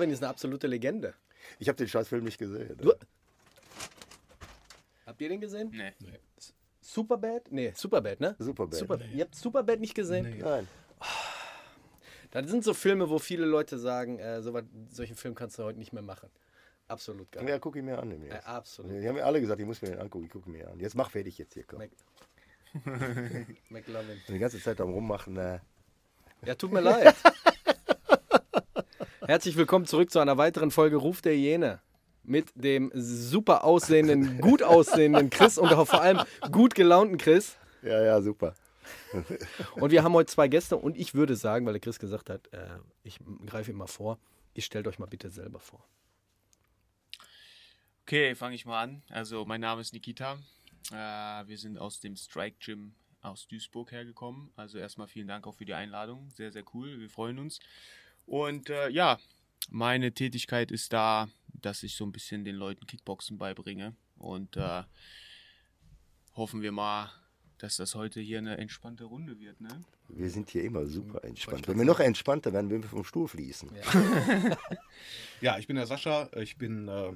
McLovin ist eine absolute Legende. Ich habe den Scheißfilm nicht gesehen. Du- Habt ihr den gesehen? Nee. Superbad? Nee, Superbad, ne? Superbad. Superbad. Ihr habt Superbad nicht gesehen? Nein. Das sind so Filme, wo viele Leute sagen, äh, so was, solchen Film kannst du heute nicht mehr machen. Absolut geil. Ja, guck ihn mir an. Jetzt. absolut. Die haben mir alle gesagt, ich muss mir den angucken. Ich gucke mir an. Jetzt mach fertig jetzt hier, komm. Mac McLovin. Die ganze Zeit am Rummachen. Äh, Ja, tut mir leid. Herzlich willkommen zurück zu einer weiteren Folge Ruf der Hyäne. Mit dem super aussehenden, gut aussehenden Chris und auch vor allem gut gelaunten Chris. ja, ja, super. Und wir haben heute zwei Gäste und ich würde sagen, weil der Chris gesagt hat, äh, ich greife ihm mal vor, ihr stellt euch mal bitte selber vor. Okay, fange ich mal an. Also, mein Name ist Nikita. Äh, wir sind aus dem Strike Gym aus Duisburg hergekommen. Also, erstmal vielen Dank auch für die Einladung. Sehr, sehr cool. Wir freuen uns. Und äh, ja, meine Tätigkeit ist da, dass ich so ein bisschen den Leuten Kickboxen beibringe. Und äh, hoffen wir mal, dass das heute hier eine entspannte Runde wird. Ne? Wir sind hier immer super entspannt. Wenn wir noch entspannter werden, wenn wir vom Stuhl fließen. Ja, ich bin der Sascha. Ich bin äh,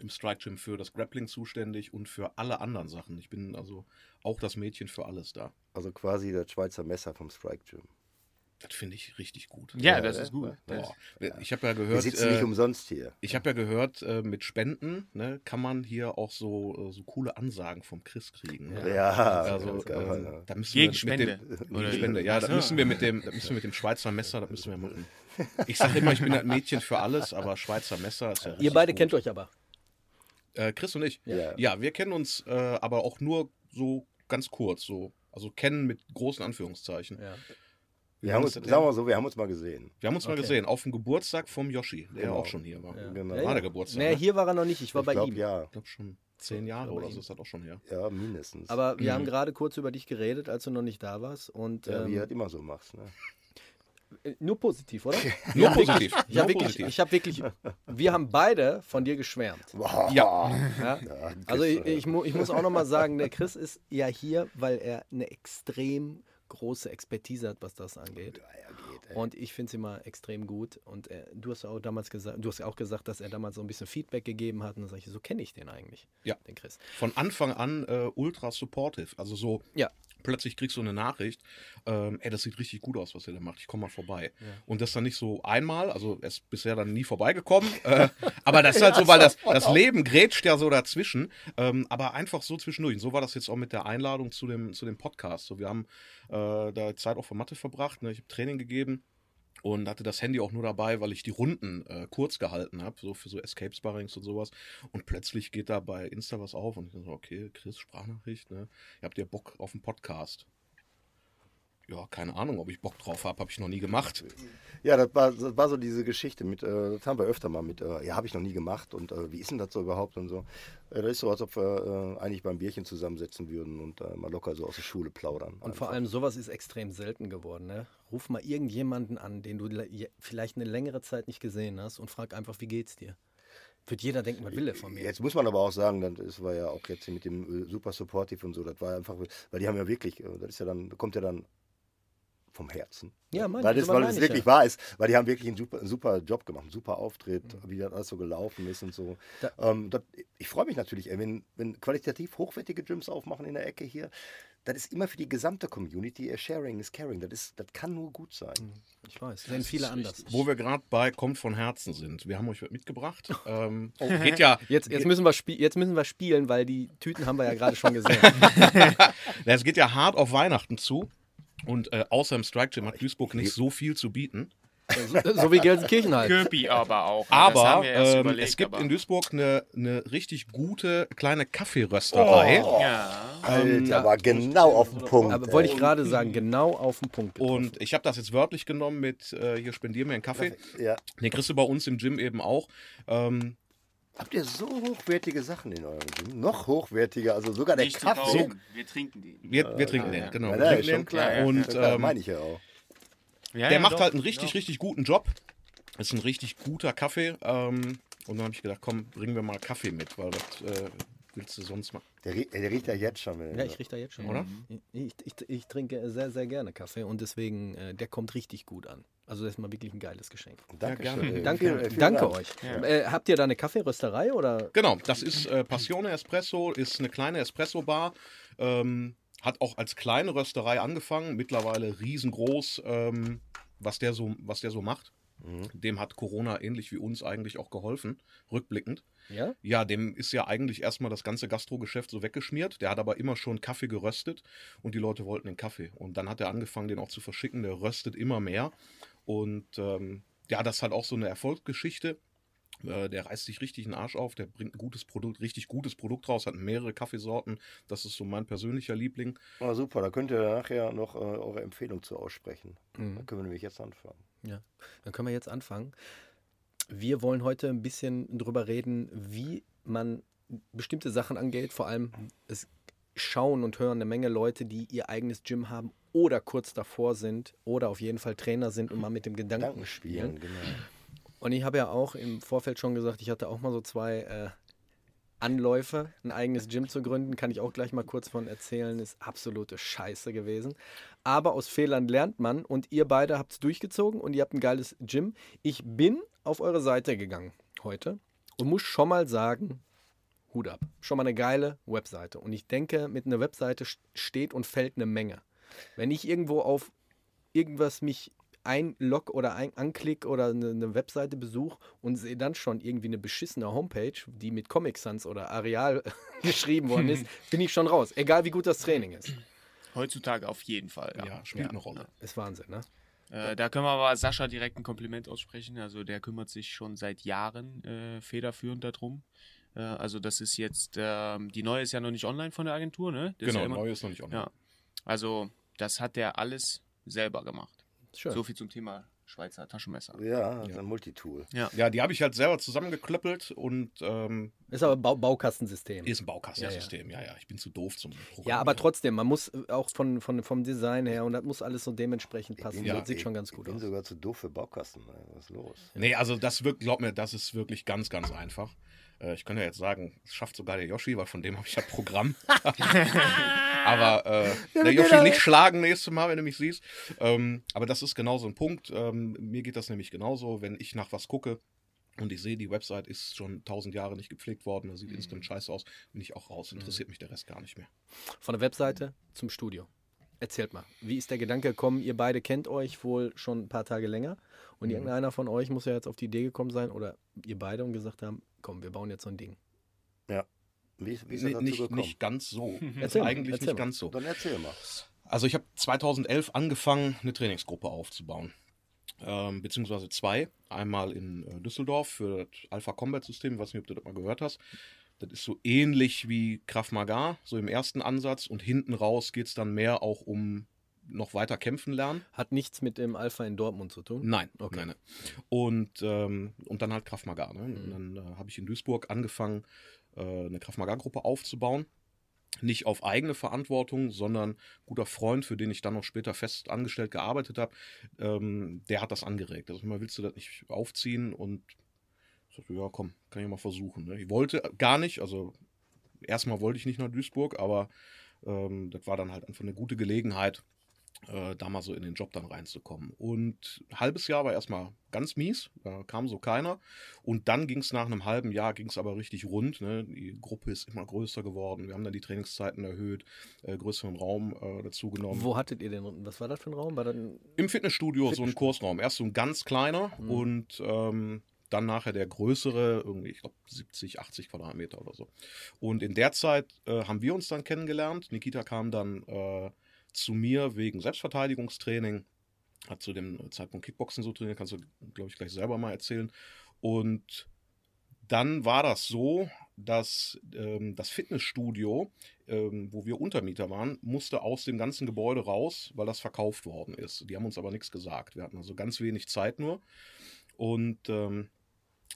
im Strike Gym für das Grappling zuständig und für alle anderen Sachen. Ich bin also auch das Mädchen für alles da. Also quasi das Schweizer Messer vom Strike Gym. Das finde ich richtig gut. Ja, Ja, das ist gut. Das, Boah. Ich habe ja Wir gehört, sitzen nicht äh, umsonst hier. ich habe ja gehört, äh, mit Spenden ne, kann man hier auch so, äh, so coole Ansagen vom Chris kriegen. Ne? Ja, Also, man, ja. ähm, da müssen Gegen wir Spende. Mit dem, Oder? Spende. Ja, da müssen wir mit dem, da müssen wir mit dem Schweizer Messer, da müssen wir mucken. Ich sage immer, ich bin ein Mädchen für alles, aber Schweizer Messer ist ja Ihr richtig beide gut. kennt euch aber. Äh, Chris und ich. Ja. Ja, wir kennen uns äh, aber auch nur so ganz kurz, so. Also kennen mit großen Anführungszeichen. Ja. Wir haben uns, sagen wir mal so, wir haben uns mal gesehen. Wir haben uns mal Okay. gesehen, auf dem Geburtstag vom Yoshi, der Genau. auch schon hier war. Ja. Genau. War der Geburtstag? Nee, ne? hier war er noch nicht, ich war ich bei glaube, ihm. ja. Ich glaube schon zehn Jahre oder ihm. so ist das auch schon her. Ja, mindestens. Aber wir haben gerade kurz über dich geredet, als du noch nicht da warst. Und ja, wie du ähm, halt immer so machst. Ne? äh, nur positiv, oder? Nur Ja, positiv. Ich habe wirklich, ich habe wirklich, wir haben beide von dir geschwärmt. Boah. Ja. Ja? Also ich, äh, ich, mu ich muss auch nochmal sagen, der Chris ist ja hier, weil er eine extrem große Expertise hat, was das angeht. ja, geht, Und ich finde sie immer extrem gut. Und äh, du hast auch damals gesagt, du hast auch gesagt, dass er damals so ein bisschen Feedback gegeben hat. Und dann sage ich, so kenne ich den eigentlich. Ja. Den Chris. Von Anfang an äh, ultra supportive. Also so Ja. Plötzlich kriegst du eine Nachricht, ähm, ey, das sieht richtig gut aus, was ihr da macht. Ich komme mal vorbei. Und das dann nicht so einmal, also er ist bisher dann nie vorbeigekommen. äh, aber das ist halt so, weil das, das Leben grätscht ja so dazwischen. Ähm, aber einfach so zwischendurch. Und so war das jetzt auch mit der Einladung zu dem, zu dem Podcast. So, wir haben äh, da Zeit auch für Mathe verbracht. Ne? Ich habe Training gegeben und hatte das Handy auch nur dabei, weil ich die Runden äh, kurz gehalten habe, so für so Escape Sparrings und sowas. Und plötzlich geht da bei Insta was auf und ich so, okay, Chris, Sprachnachricht, ne? Ihr habt ja Bock auf einen Podcast. Ja, keine Ahnung, ob ich Bock drauf habe, habe ich noch nie gemacht. Ja, das war, das war so diese Geschichte mit, äh, das haben wir öfter mal mit, äh, ja, habe ich noch nie gemacht und äh, wie ist denn das so überhaupt und so. Äh, das ist so, als ob wir äh, eigentlich beim Bierchen zusammensetzen würden und äh, mal locker so aus der Schule plaudern. Und vor allem sowas ist extrem selten geworden. Ne? Ruf mal irgendjemanden an, den du vielleicht eine längere Zeit nicht gesehen hast und frag einfach, wie geht's dir? Wird jeder denken, was will er von mir? Jetzt muss man aber auch sagen, dann- das war ja auch jetzt mit dem Super Supportive und so, das war einfach, weil die haben ja wirklich, das ist ja dann, kommt ja dann vom Herzen. Ja, mein- weil das, weil ich wirklich ja. wahr ist, weil die haben wirklich einen super, einen super Job gemacht, einen super Auftritt, wie das alles so gelaufen ist und so. Da- ähm, das, ich freue mich natürlich, ey, wenn, wenn qualitativ hochwertige Gyms aufmachen in der Ecke hier, das ist immer für die gesamte Community, äh, Sharing is Caring, das, ist, das kann nur gut sein. Ich weiß, sehen viele anders. Wo wir gerade bei Kommt von Herzen sind. Wir haben euch mitgebracht. ähm, geht ja, Jetzt, jetzt, müssen wir jetzt müssen wir spielen, weil die Tüten haben wir ja gerade schon gesehen. es geht ja hart auf Weihnachten zu. Und äh, außer im Strike Gym hat Duisburg nicht so viel zu bieten. so, so wie Gelsenkirchen halt. Köpi aber auch. ne? Aber ähm, überlegt, es gibt aber- in Duisburg eine, eine richtig gute kleine Kaffeerösterei. Ja. Alter, aber genau auf den Punkt. Aber wollte ich gerade sagen, genau auf den Punkt getroffen. Und ich habe das jetzt wörtlich genommen mit, äh, hier spendier mir einen Kaffee. Ja. Den kriegst du bei uns im Gym eben auch. Ähm, Habt ihr so hochwertige Sachen in eurem Gym? Noch hochwertiger, also sogar der Nicht Kaffee. kaufen, wir trinken den. wir, wir trinken ja, den, genau. Ja, wir trinken ist schon den. klar. Und Ja, ähm, meine ich ja auch. Ja, der ja, macht doch, halt einen richtig, genau. richtig guten Job. Ist ein richtig guter Kaffee. Ähm, und dann habe ich gedacht, komm, bringen wir mal Kaffee mit, weil was äh, willst du sonst mal? Der, rie- der riecht ja jetzt schon. Wenn ja, ich rieche da jetzt schon. Oder? Ich, ich, ich trinke sehr, sehr gerne Kaffee und deswegen, äh, der kommt richtig gut an. Also das ist mal wirklich ein geiles Geschenk. Danke gerne. schön. Danke, Vielen- danke Dank. euch. Äh, habt ihr da eine Kaffeerösterei oder? Genau, das ist äh, Passione Espresso, ist eine kleine Espresso-Bar. Ähm, hat auch als kleine Rösterei angefangen, mittlerweile riesengroß, ähm, was, der so, was der so macht. Dem hat Corona ähnlich wie uns eigentlich auch geholfen, rückblickend. Ja? Ja, dem ist ja eigentlich erstmal das ganze Gastrogeschäft so weggeschmiert. Der hat aber immer schon Kaffee geröstet und die Leute wollten den Kaffee. Und dann hat er angefangen, den auch zu verschicken. Der röstet immer mehr. Und ähm, ja, das ist halt auch so eine Erfolgsgeschichte. Äh, Der reißt sich richtig den Arsch auf, der bringt ein gutes Produkt, richtig gutes Produkt raus, hat mehrere Kaffeesorten. Das ist so mein persönlicher Liebling. Ah, super, da könnt ihr nachher noch äh, eure Empfehlung zu aussprechen. Mhm. Da können wir nämlich jetzt anfangen. Ja, dann können wir jetzt anfangen. Wir wollen heute ein bisschen drüber reden, wie man bestimmte Sachen angeht. Vor allem, es schauen und hören eine Menge Leute, die ihr eigenes Gym haben oder kurz davor sind oder auf jeden Fall Trainer sind und mal mit dem Gedanken spielen. genau. Und ich habe ja auch im Vorfeld schon gesagt, ich hatte auch mal so zwei äh, Anläufe, ein eigenes Gym zu gründen. Kann ich auch gleich mal kurz von erzählen. Ist absolute Scheiße gewesen. Aber aus Fehlern lernt man und ihr beide habt es durchgezogen und ihr habt ein geiles Gym. Ich bin auf eure Seite gegangen heute und muss schon mal sagen, Hut ab. Schon mal eine geile Webseite. Und ich denke, mit einer Webseite st- steht und fällt eine Menge. Wenn ich irgendwo auf irgendwas mich einlog oder ein anklick oder eine, eine Webseite besuche und sehe dann schon irgendwie eine beschissene Homepage, die mit Comic Sans oder Areal geschrieben worden ist, bin ich schon raus. Egal wie gut das Training ist. Heutzutage auf jeden Fall. Ja, Ja. spielt eine Rolle. Ist Wahnsinn, ne? Äh, da können wir aber Sascha direkt ein Kompliment aussprechen. Also der kümmert sich schon seit Jahren äh, federführend darum. Äh, also das ist jetzt, ähm, die neue ist ja noch nicht online von der Agentur, ne? Das ist Genau, ja immer, neu ist noch nicht online. Ja. Also das hat der alles selber gemacht. Schön. So viel zum Thema Schweizer Taschenmesser. Ja, das ist ein Multitool. Ja, die habe ich halt selber zusammengeklöppelt und ähm, Ist aber Bau Baukastensystem. Ist ein Baukastensystem, ja, ja. Ich bin zu doof zum Programmieren. Ja, aber trotzdem, man muss äh, auch von, von, vom Design her und das muss alles so dementsprechend passen. bin das sieht ich- schon ganz ich gut bin aus. sogar zu doof für Baukasten. Was ist los? Nee, also das wirkt, glaub mir, das ist wirklich ganz, ganz einfach. Äh, Ich kann ja jetzt sagen, das schafft sogar der Yoshi, weil von dem habe ich ja Programm. aber äh, der Yoshi nicht schlagen nächstes Mal, wenn du mich siehst. Ähm, aber das ist genau so ein Punkt. Ähm, mir geht das nämlich genauso, wenn ich nach was gucke und ich sehe, die Website ist schon tausend Jahre nicht gepflegt worden, da sieht instant scheiße aus, bin ich auch raus. Interessiert mich der Rest gar nicht mehr. Von der Webseite zum Studio. Erzählt mal, wie ist der Gedanke gekommen? Ihr beide kennt euch wohl schon ein paar Tage länger und Mhm. irgendeiner von euch muss ja jetzt auf die Idee gekommen sein oder ihr beide und gesagt haben, komm, wir bauen jetzt so ein Ding. Wie, ist- wie ist Nee, er dazu nicht, gekommen? nicht ganz so. Erzähl mal, Eigentlich erzähl nicht mal. ganz so. Dann erzähl mal. Also ich habe 2011 angefangen, eine Trainingsgruppe aufzubauen. Ähm, beziehungsweise zwei. Einmal in äh, Düsseldorf für das Alpha Combat System. Ich weiß nicht, ob du das mal gehört hast. Das ist so ähnlich wie Krav Maga, so im ersten Ansatz. Und hinten raus geht es dann mehr auch um noch weiter kämpfen lernen. Hat nichts mit dem Alpha in Dortmund zu tun? Nein, Okay. nein, nein. Und, ähm, und dann halt Krav Maga. Ne? Und dann äh, habe ich in Duisburg angefangen, äh, eine Krav Maga-Gruppe aufzubauen. Nicht auf eigene Verantwortung, sondern guter Freund, für den ich dann noch später fest angestellt gearbeitet habe, ähm, der hat das angeregt. Also mal willst du das nicht aufziehen? Und ich sagte, ja, komm, kann ich mal versuchen. Ne? Ich wollte gar nicht, also erstmal wollte ich nicht nach Duisburg, aber ähm, das war dann halt einfach eine gute Gelegenheit, äh, da mal so in den Job dann reinzukommen. Und ein halbes Jahr war erstmal ganz mies, da kam so keiner. Und dann ging es nach einem halben Jahr, ging es aber richtig rund. Ne? Die Gruppe ist immer größer geworden. Wir haben dann die Trainingszeiten erhöht, äh, größeren Raum äh, dazu genommen. Wo hattet ihr denn, was war das für ein Raum? War das Im Fitnessstudio so ein Fitnessstudio. Kursraum. Erst so ein ganz kleiner Mhm. und ähm, dann nachher der größere, irgendwie, ich glaube 70, 80 Quadratmeter oder so. Und in der Zeit äh, haben wir uns dann kennengelernt. Nikita kam dann äh, zu mir wegen Selbstverteidigungstraining, hat zu dem Zeitpunkt Kickboxen so trainiert, kannst du, glaube ich, gleich selber mal erzählen. Und dann war das so, dass ähm, das Fitnessstudio, ähm, wo wir Untermieter waren, musste aus dem ganzen Gebäude raus, weil das verkauft worden ist. Die haben uns aber nichts gesagt. Wir hatten also ganz wenig Zeit nur. Und ähm,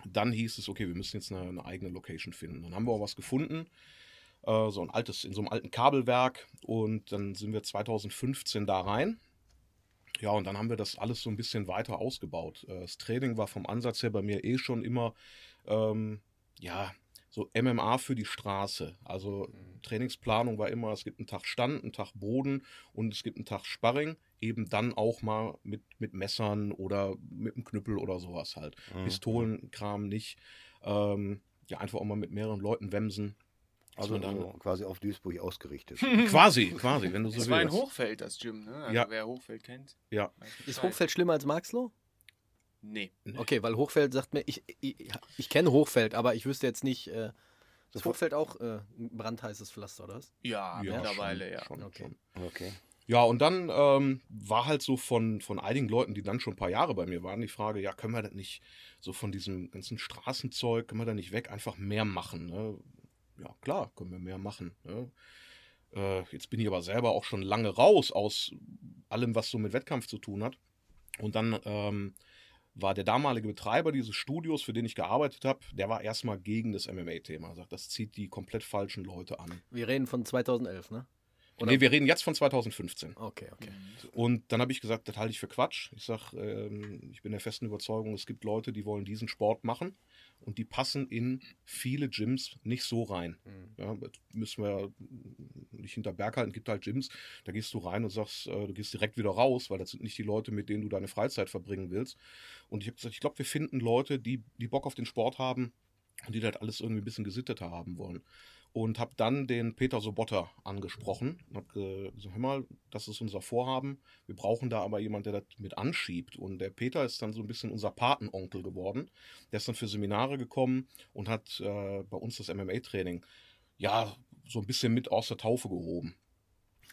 dann hieß es, okay, wir müssen jetzt eine, eine eigene Location finden. Dann haben wir auch was gefunden, äh, so ein altes, in so einem alten Kabelwerk. Und dann sind wir 2015 da rein. Ja, und dann haben wir das alles so ein bisschen weiter ausgebaut. Äh, Das Training war vom Ansatz her bei mir eh schon immer, ähm, ja, so MMA für die Straße. Also Trainingsplanung war immer, es gibt einen Tag Stand, einen Tag Boden und es gibt einen Tag Sparring. Eben dann auch mal mit, mit Messern oder mit einem Knüppel oder sowas halt. Pistolenkram nicht. Ähm, ja, einfach auch mal mit mehreren Leuten wemsen. Also so quasi auf Duisburg ausgerichtet. Quasi, quasi, wenn du so Es war in willst. Hochfeld, das Gym, ne? Also Ja. wer Hochfeld kennt. Ja. ist. Hochfeld schlimmer als Marxloh? Nee. Okay, weil Hochfeld sagt mir, ich, ich, ich kenne Hochfeld, aber ich wüsste jetzt nicht, äh, ist Hochfeld auch äh, ein brandheißes Pflaster, oder was? Ja, Ja, mittlerweile, schon, ja. Schon, Okay. schon. Okay. Ja, und dann ähm, war halt so von, von einigen Leuten, die dann schon ein paar Jahre bei mir waren, die Frage, ja, können wir das nicht so von diesem ganzen Straßenzeug, können wir da nicht weg einfach mehr machen? Ne? Ja, klar, können wir mehr machen. Ne? Äh, jetzt bin ich aber selber auch schon lange raus aus allem, was so mit Wettkampf zu tun hat. Und dann ähm, war der damalige Betreiber dieses Studios, für den ich gearbeitet habe, der war erstmal gegen das MMA-Thema. Sagt, das zieht die komplett falschen Leute an. Wir reden von 2011, ne? Oder- Nee, wir reden jetzt von 2015. Okay, okay. Und dann habe ich gesagt, das halte ich für Quatsch. Ich sage, ähm, ich bin der festen Überzeugung, es gibt Leute, die wollen diesen Sport machen und die passen in viele Gyms nicht so rein. Ja, das müssen wir nicht hinter Berg halten. Es gibt halt Gyms, da gehst du rein und sagst, äh, du gehst direkt wieder raus, weil das sind nicht die Leute, mit denen du deine Freizeit verbringen willst. Und ich habe gesagt, ich glaube, wir finden Leute, die, die Bock auf den Sport haben und die das alles irgendwie ein bisschen gesitteter haben wollen. Und habe dann den Peter Sobotta angesprochen und habe gesagt, hör mal, das ist unser Vorhaben. Wir brauchen da aber jemand, der das mit anschiebt. Und der Peter ist dann so ein bisschen unser Patenonkel geworden. Der ist dann für Seminare gekommen und hat äh, bei uns das MMA-Training ja so ein bisschen mit aus der Taufe gehoben.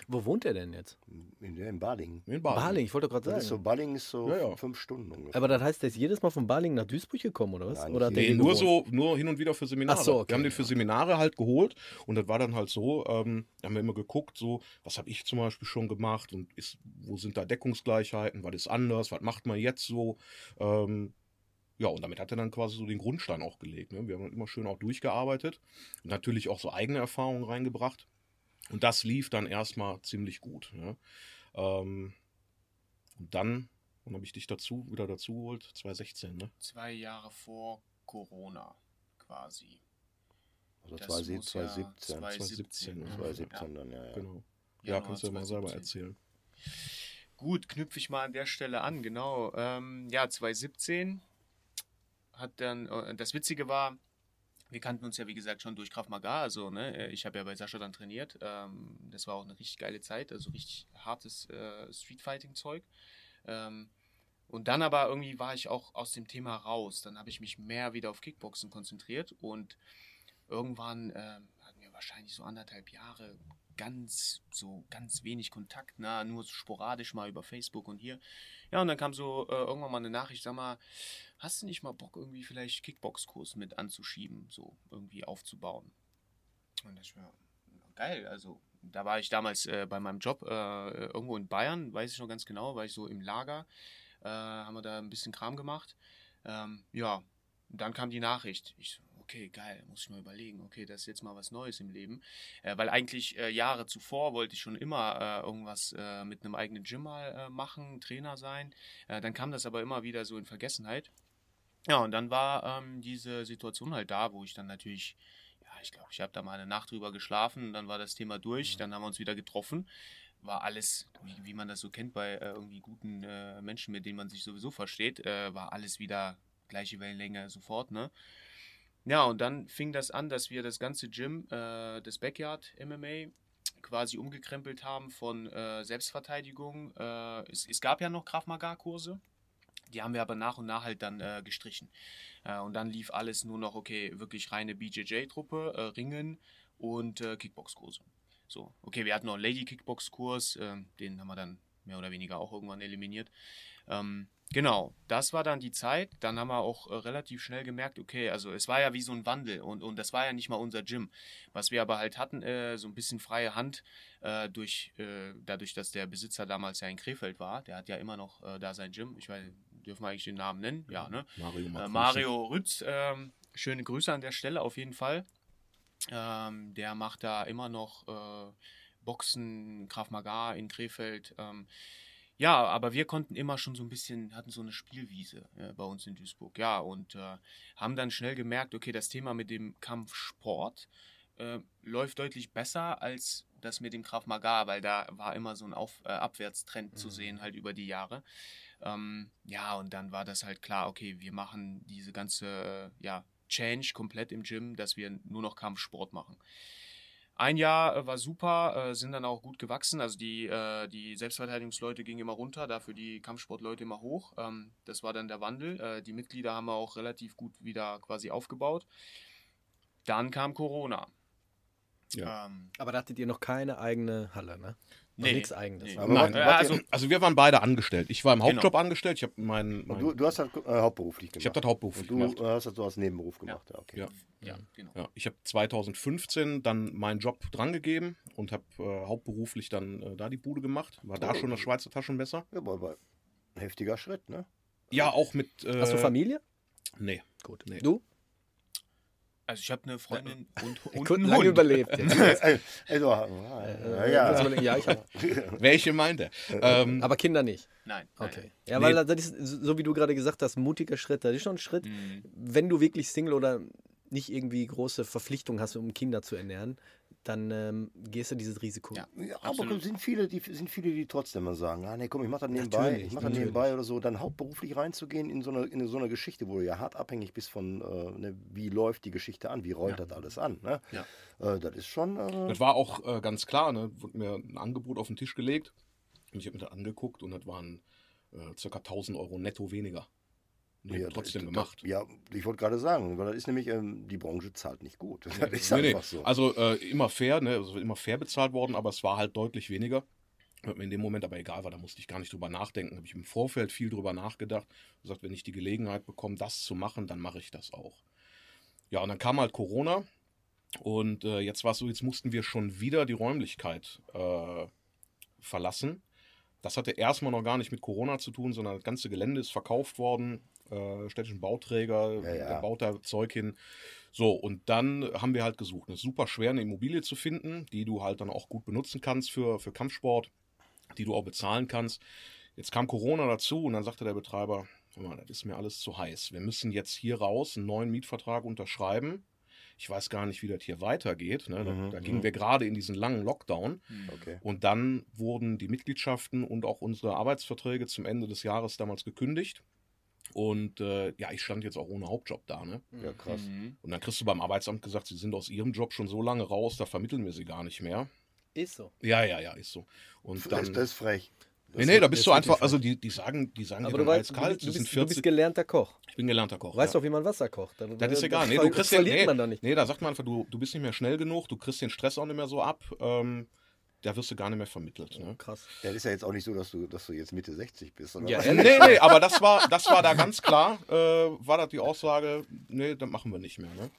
Wo wohnt er denn jetzt? In, in Balingen. In Baling, ich wollte gerade Das ist so, sagen. Balingen ist so Ja, ja. fünf Stunden ungefähr. Aber das heißt, der ist jedes Mal von Baling nach Duisburg gekommen, oder was? Nein, oder Nee, nur gewohnt? so, nur hin und wieder für Seminare. Ach so, okay, wir haben den für Seminare halt geholt und das war dann halt so, ähm, da haben wir immer geguckt, so, was habe ich zum Beispiel schon gemacht und ist, wo sind da Deckungsgleichheiten, was ist anders, was macht man jetzt so? Ähm, ja, und damit hat er dann quasi so den Grundstein auch gelegt. Ne? Wir haben immer schön auch durchgearbeitet und natürlich auch so eigene Erfahrungen reingebracht. Und das lief dann erstmal ziemlich gut. Ne? Ähm, und dann, wann habe ich dich dazu wieder dazu geholt? 2016, ne? Zwei Jahre vor Corona quasi. Also Das 2017, muss ja 2017. 2017, 2017, 2017 dann, ja. ja. Genau. Ja, Januar kannst du ja mal selber 2017. erzählen. Gut, knüpfe ich mal an der Stelle an, genau. Ähm, ja, 2017 hat dann, äh, das Witzige war, wir kannten uns ja wie gesagt schon durch Krav Maga, also ne, ich habe ja bei Sascha dann trainiert. Ähm, das war auch eine richtig geile Zeit, also richtig hartes äh, Streetfighting-Zeug. Ähm, und dann aber irgendwie war ich auch aus dem Thema raus. Dann habe ich mich mehr wieder auf Kickboxen konzentriert und irgendwann ähm, hatten wir wahrscheinlich so anderthalb Jahre ganz so ganz wenig Kontakt, na, nur so sporadisch mal über Facebook und hier. Ja, und dann kam so äh, irgendwann mal eine Nachricht, sag mal, hast du nicht mal Bock irgendwie vielleicht Kickbox-Kurs mit anzuschieben, so irgendwie aufzubauen? Und das war geil, also da war ich damals äh, bei meinem Job äh, irgendwo in Bayern, weiß ich noch ganz genau, war ich so im Lager, äh, haben wir da ein bisschen Kram gemacht. Ähm, ja, und dann kam die Nachricht. Ich so, okay, geil, muss ich mal überlegen, okay, das ist jetzt mal was Neues im Leben. Äh, weil eigentlich äh, Jahre zuvor wollte ich schon immer äh, irgendwas äh, mit einem eigenen Gym mal äh, machen, Trainer sein. Äh, dann kam das aber immer wieder so in Vergessenheit. Ja, und dann war ähm, diese Situation halt da, wo ich dann natürlich, ja, ich glaube, ich habe da mal eine Nacht drüber geschlafen, dann war das Thema durch, dann haben wir uns wieder getroffen. War alles, wie, wie man das so kennt bei äh, irgendwie guten äh, Menschen, mit denen man sich sowieso versteht, äh, war alles wieder gleiche Wellenlänge sofort, ne? Ja, und dann fing das an, dass wir das ganze Gym, äh, das Backyard MMA, quasi umgekrempelt haben von äh, Selbstverteidigung. Äh, es, es gab ja noch Krav Maga-Kurse, die haben wir aber nach und nach halt dann äh, gestrichen. Äh, und dann lief alles nur noch, okay, wirklich reine BJJ-Truppe, äh, Ringen und äh, Kickbox-Kurse. So, okay, wir hatten noch einen Lady-Kickbox-Kurs, äh, den haben wir dann mehr oder weniger auch irgendwann eliminiert. Ähm, genau, das war dann die Zeit. Dann haben wir auch äh, relativ schnell gemerkt, okay, also es war ja wie so ein Wandel und, und das war ja nicht mal unser Gym. Was wir aber halt hatten, äh, so ein bisschen freie Hand, äh, durch, äh, dadurch, dass der Besitzer damals ja in Krefeld war. Der hat ja immer noch äh, da sein Gym. Ich weiß, dürfen wir eigentlich den Namen nennen? Ja, ne? Mario Äh. Mario Rütz, ähm, schöne Grüße an der Stelle auf jeden Fall. Ähm, der macht da immer noch Boxen, Krav Maga in Krefeld. Ähm, ja, aber wir konnten immer schon so ein bisschen, hatten so eine Spielwiese äh, bei uns in Duisburg. Ja, und äh, haben dann schnell gemerkt, okay, das Thema mit dem Kampfsport äh, läuft deutlich besser als das mit dem Krav Maga, weil da war immer so ein Auf, äh, Abwärtstrend zu sehen, halt über die Jahre. Ähm, ja, und dann war das halt klar, okay, wir machen diese ganze äh, ja, Change komplett im Gym, dass wir nur noch Kampfsport machen. Ein Jahr äh, war super, äh, sind dann auch gut gewachsen. Also die, äh, die Selbstverteidigungsleute gingen immer runter, dafür die Kampfsportleute immer hoch. Ähm, das war dann der Wandel. Die Mitglieder haben wir auch relativ gut wieder quasi aufgebaut. Dann kam Corona. Ja. Ähm, Aber da hattet ihr noch keine eigene Halle, ne? Nee, nichts eigenes. nee. Aber Nein, wart- wart also Also wir waren beide angestellt. Ich war im Genau. Hauptjob angestellt. Ich habe mein, und mein du, du hast das äh, hauptberuflich gemacht. ich habe das hauptberuflich und du gemacht. äh, hast das so als Nebenberuf gemacht. Ja, okay. Ja. ja, genau. Ja, ich habe 2015 dann meinen Job drangegeben und habe äh, hauptberuflich dann äh, da die Bude gemacht. War da Oh. schon das Schweizer Taschenmesser. Ja, aber, aber ein heftiger Schritt, ne? Ja, auch mit. Äh, Hast du Familie? Nee. Gut. Nee. Du? Also ich habe eine Freundin und, und einen lange Hund. überlebt. Jetzt. Äh, also, ja, ja. Ich hab, Welche meint er? ähm, aber Kinder nicht. Nein. Okay. nein. Ja, Nee. weil das ist, so wie du gerade gesagt hast, mutiger Schritt. Das ist schon ein Schritt, Mhm. wenn du wirklich Single oder nicht irgendwie große Verpflichtungen hast, um Kinder zu ernähren, dann ähm, gehst du dieses Risiko. Ja. Ja, aber Absolut. sind viele, die sind viele, die trotzdem mal sagen, ah nee, komm, ich mach das nebenbei, Natürlich, ich mach das natürlich. nebenbei oder so, dann hauptberuflich reinzugehen in so eine, in so eine Geschichte, wo du ja hart abhängig bist von, äh, ne, wie läuft die Geschichte an, wie rollt das alles an, ne? Ja. Äh, das ist schon, äh, Das war auch äh, ganz klar, ne? Wurde mir ein Angebot auf den Tisch gelegt und ich habe mir das angeguckt und das waren äh, circa 1000 Euro netto weniger. Nee, ja, trotzdem das- gemacht. Ja, ich wollte gerade sagen, weil das ist nämlich, ähm, die Branche zahlt nicht gut. Das ist Nee, nee. einfach so. Also äh, immer fair, ne? Also immer fair bezahlt worden, aber es war halt deutlich weniger. Mir in dem Moment aber egal war, da musste ich gar nicht drüber nachdenken. Habe ich im Vorfeld viel drüber nachgedacht. Gesagt, wenn ich die Gelegenheit bekomme, das zu machen, dann mache ich das auch. Ja, und dann kam halt Corona und äh, jetzt war es so, jetzt mussten wir schon wieder die Räumlichkeit äh, verlassen. Das hatte erstmal noch gar nicht mit Corona zu tun, sondern das ganze Gelände ist verkauft worden. Äh, städtischen Bauträger, Ja, ja. der baut da Zeug hin. So, und dann haben wir halt gesucht. Es ist super schwer, eine Immobilie zu finden, die du halt dann auch gut benutzen kannst für, für Kampfsport, die du auch bezahlen kannst. Jetzt kam Corona dazu und dann sagte der Betreiber, "Hör mal, das ist mir alles zu heiß. Wir müssen jetzt hier raus einen neuen Mietvertrag unterschreiben. Ich weiß gar nicht, wie das hier weitergeht. Ne? Da, Mhm, da gingen mhm. wir gerade in diesen langen Lockdown. Okay. Und dann wurden die Mitgliedschaften und auch unsere Arbeitsverträge zum Ende des Jahres damals gekündigt. Und äh, ja, ich stand jetzt auch ohne Hauptjob da. Ne? Ja, krass. Mhm. Und dann kriegst du beim Arbeitsamt gesagt, sie sind aus ihrem Job schon so lange raus, da vermitteln wir sie gar nicht mehr. Ist so. Ja, ja, ja, ist so. Und Das, dann. das ist frech. nee, nee, da das bist ist du einfach, also die, die sagen, die sagen Aber dir du, dann weißt, du, bist, du, das sind bist, du bist 40. gelernter Koch. Ich bin gelernter Koch. Weißt ja. doch, wie man Wasser kocht. Dann- Das ist egal. Nee, du kriegst den, verliert nee, man doch nicht. nee, da sagt man einfach, du, du bist nicht mehr schnell genug, du kriegst den Stress auch nicht mehr so ab. Ähm, da wirst du gar nicht mehr vermittelt. Ne? Krass. Ja, das ist ja jetzt auch nicht so, dass du, dass du jetzt Mitte 60 bist. Oder? Ja, was? ehrlich? Nee, nee, aber das war, das war da ganz klar, äh, war das die Aussage, nee, das machen wir nicht mehr. Ne?